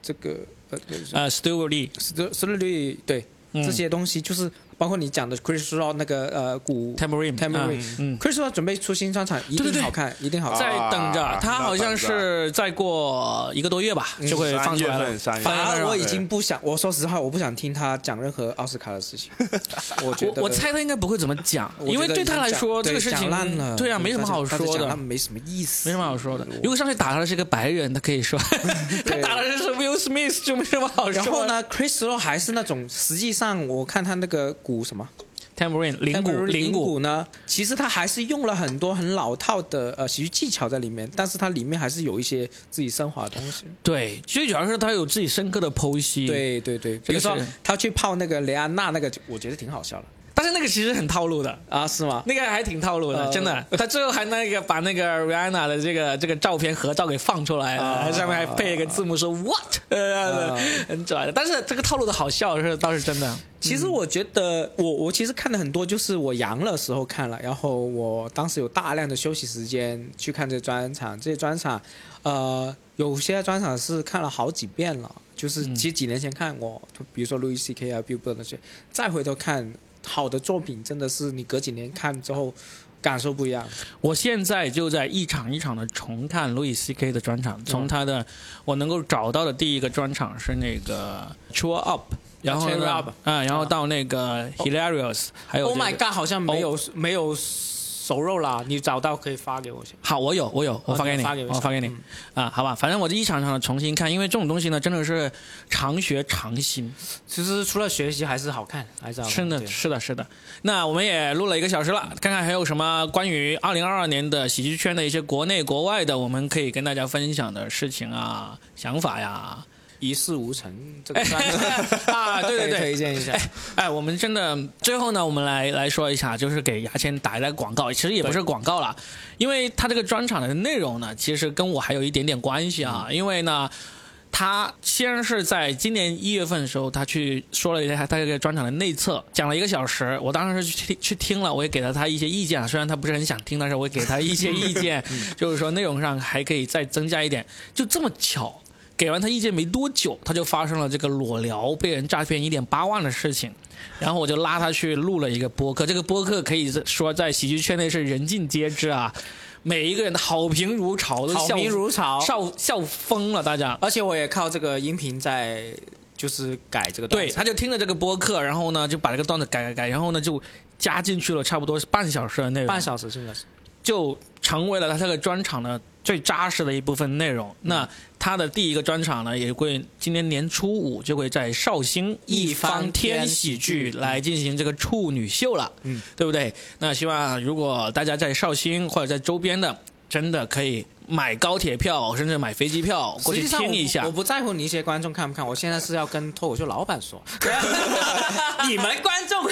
这个呃呃，Stewart Lee，斯斯律对嗯这些东西，就是包括你讲的 Chris Rock 那个呃鼓 Tambourine，Tambourine 啊嗯，Chris Rock 准备出新专场，一定好看，一定好看。在等着啊，他好像是再过一个多月吧，就会放出来了。反而我已经不想，我说实话，我不想听他讲任何奥斯卡的事情。我觉得我 我猜他应该不会怎么讲，因为对他来说这个事情烂了，对啊，没什么好说的没什么意思，没什么好说的。如果上去打他的是个白人，他可以说；他打的是 Will Smith，就没什么好说的。然后呢，Chris Rock 还是那种，实际上我看他那个鼓什么，Tambourine 铃鼓，铃铃鼓，呢，其实他还是用了很多很老套的呃喜剧技巧在里面，但是它里面还是有一些自己升华的东西。对，最主要是他有自己深刻的剖析。，对对对，比如说他去泡那个雷安娜那个，我觉得挺好笑的但是那个其实很套路的。啊，是吗？那个还挺套路的，呃真的。他最后还那个把那个 Rihanna 的这个这个照片合照给放出来了，啊上面还配一个字幕说 What，呃，很拽的。但是这个套路的好笑是倒是真的。其实我觉得，我我其实看的很多，就是我阳了时候看了，然后我当时有大量的休息时间去看这专场，这些专场，呃，有些专场是看了好几遍了，就是其实几年前看过，就比如说路易 C K 啊、Billboard 那些，再回头看好的作品，真的是你隔几年看之后感受不一样。我现在就在一场一场的重看路易 C K 的专场，从他的我能够找到的第一个专场是那个 Cheer Up，然后呢啊，然后到那个 Hilarious，还有 Oh my god，好像没有、没有熟肉啦，你找到可以发给我先。好，我有，我有，我发给你，哦发给我我发给你嗯啊，好吧，反正我就一场一场的重新看，因为这种东西呢，真的是常学常新，其实除了学习还是好看，还是好看。真的是的，是的。那我们也录了一个小时了，看看还有什么关于二零二二年的喜剧圈的一些国内国外的，我们可以跟大家分享的事情啊、想法呀。一事无成，这个专 啊，对对对，推荐一下。哎，我们真的最后呢，我们来来说一下，就是给牙签打一个广告，其实也不是广告啦，因为他这个专场的内容呢，其实跟我还有一点点关系啊，因为呢。他先是在今年一月份的时候，他去说了一下他这个专场的内测，讲了一个小时。我当时是去听去听了，我也给了他一些意见，虽然他不是很想听，但是我也给他一些意见，就是说内容上还可以再增加一点。就这么巧，给完他意见没多久，他就发生了这个裸聊被人诈骗一点八万的事情。然后我就拉他去录了一个播客，这个播客可以说在喜剧圈内是人尽皆知啊，每一个人的好评如潮，都好笑评如潮，笑笑疯了，大家。而且我也靠这个音频在就是改这个段子对，他就听了这个播客，然后呢就把这个段子改改改，然后呢就加进去了差不多是半小时的内容，半小时现在是就成为了他这个专场的最扎实的一部分内容。那他的第一个专场呢，也会今年年初五就会在绍兴一方天喜剧来进行这个处女秀了，嗯，对不对？那希望如果大家在绍兴或者在周边的，真的可以买高铁票，甚至买飞机票过去听一下我。不在乎你一些观众看不看，我现在是要跟脱口秀老板说，你们观众，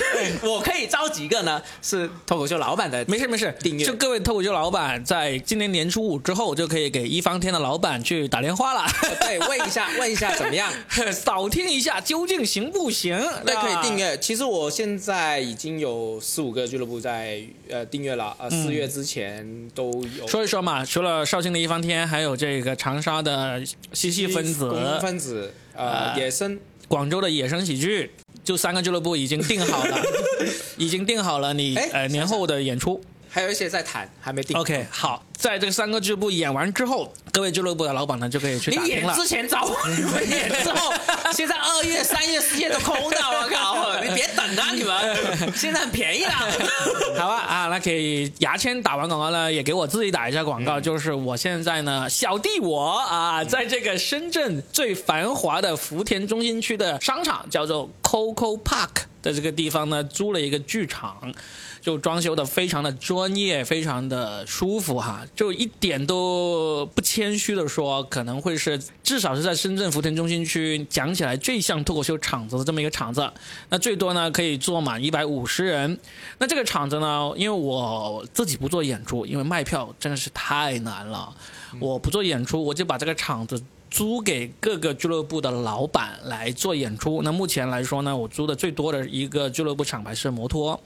我可以招几个呢？是脱口秀老板的，没事没事，订阅就各位脱口秀老板，在今年年初五之后，就可以给一方天的老板去打电话了，对，问一下问一下怎么样？扫听一下究竟行不行？对，可以啊订。阅。其实我现在已经有四五个俱乐部在呃订阅了，呃，四月之前都有。说一说嘛，除了绍兴的一方天，还有这个长沙的嬉戏分子、公分子，呃，野生，广州的野生喜剧，就三个俱乐部已经定好了，已经定好了你哎呃年后的演出。还有一些在谈，还没定。OK，好，在这三个俱乐部演完之后，各位俱乐部的老板呢就可以去打。你演之前找我，你们演之后，现在二月、三月、四月都空的，我靠！你别等啊，你们现在很便宜啦。好吧啊，那可以牙签打完广告呢，也给我自己打一下广告，就是我现在呢，小弟我啊，在这个深圳最繁华的福田中心区的商场叫做 Coco Park 的这个地方呢，租了一个剧场。就装修的非常的专业，非常的舒服哈，就一点都不谦虚的说，可能会是至少是在深圳福田中心区讲起来最像脱口秀场子的这么一个场子。那最多呢可以坐满一百五十人。那这个场子呢，因为我自己不做演出，因为卖票真的是太难了，我不做演出，我就把这个场子。租给各个俱乐部的老板来做演出。那目前来说呢，我租的最多的一个俱乐部厂牌是摩托。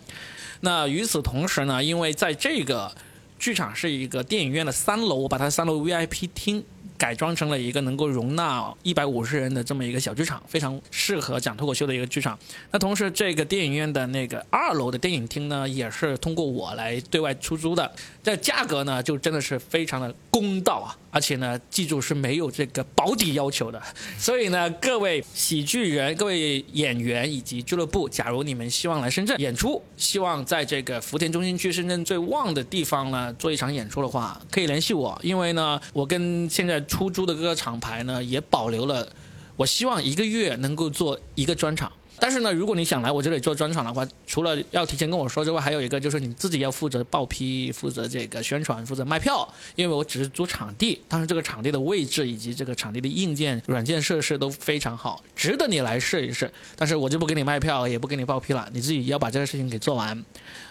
那与此同时呢，因为在这个剧场是一个电影院的三楼，我把它三楼 VIP 厅改装成了一个能够容纳一百五十人的这么一个小剧场，非常适合讲脱口秀的一个剧场。那同时，这个电影院的那个二楼的电影厅呢，也是通过我来对外出租的。这价格呢，就真的是非常的公道啊，而且呢，记住是没有这个保底要求的。所以呢，各位喜剧人、各位演员以及俱乐部，假如你们希望来深圳演出，希望在这个福田中心区深圳最旺的地方呢做一场演出的话，可以联系我，因为呢，我跟现在出租的各个厂牌呢也保留了，我希望一个月能够做一个专场。但是呢，如果你想来我这里做专场的话，除了要提前跟我说之外，还有一个就是你自己要负责报批、负责这个宣传、负责卖票，因为我只是租场地，但是这个场地的位置以及这个场地的硬件、软件设施都非常好，值得你来试一试。但是我就不给你卖票，也不给你报批了，你自己要把这个事情给做完。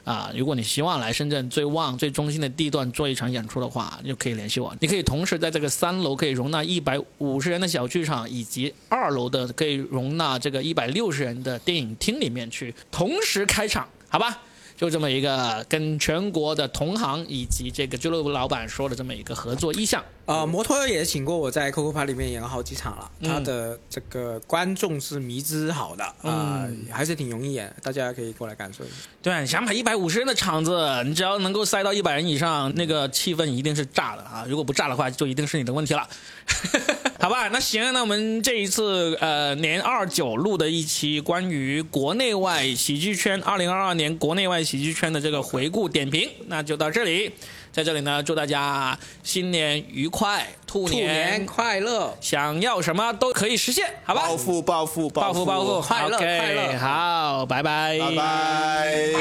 啊，如果你希望来深圳最旺、最中心的地段做一场演出的话，就可以联系我。你可以同时在这个三楼可以容纳一百五十人的小剧场，以及二楼的可以容纳这个一百六十人的电影厅里面去同时开场，好吧？就这么一个跟全国的同行以及这个俱乐部老板说的这么一个合作意向。呃，摩托也请过我在 Coco Park 里面演了好几场了，嗯他的这个观众是迷之好的，啊、嗯还是挺容易演，大家可以过来感受一下。对，想买一百五十人的场子，你只要能够塞到一百人以上，那个气氛一定是炸的啊！如果不炸的话，就一定是你的问题了。好吧那行那我们这一次呃年二九录的一期关于国内外喜剧圈二零二二年国内外喜剧圈的这个回顾点评那就到这里。在这里呢祝大家新年愉快兔年快乐。想要什么都可以实现好吧暴富暴富暴富暴富快乐快乐好拜拜。拜拜。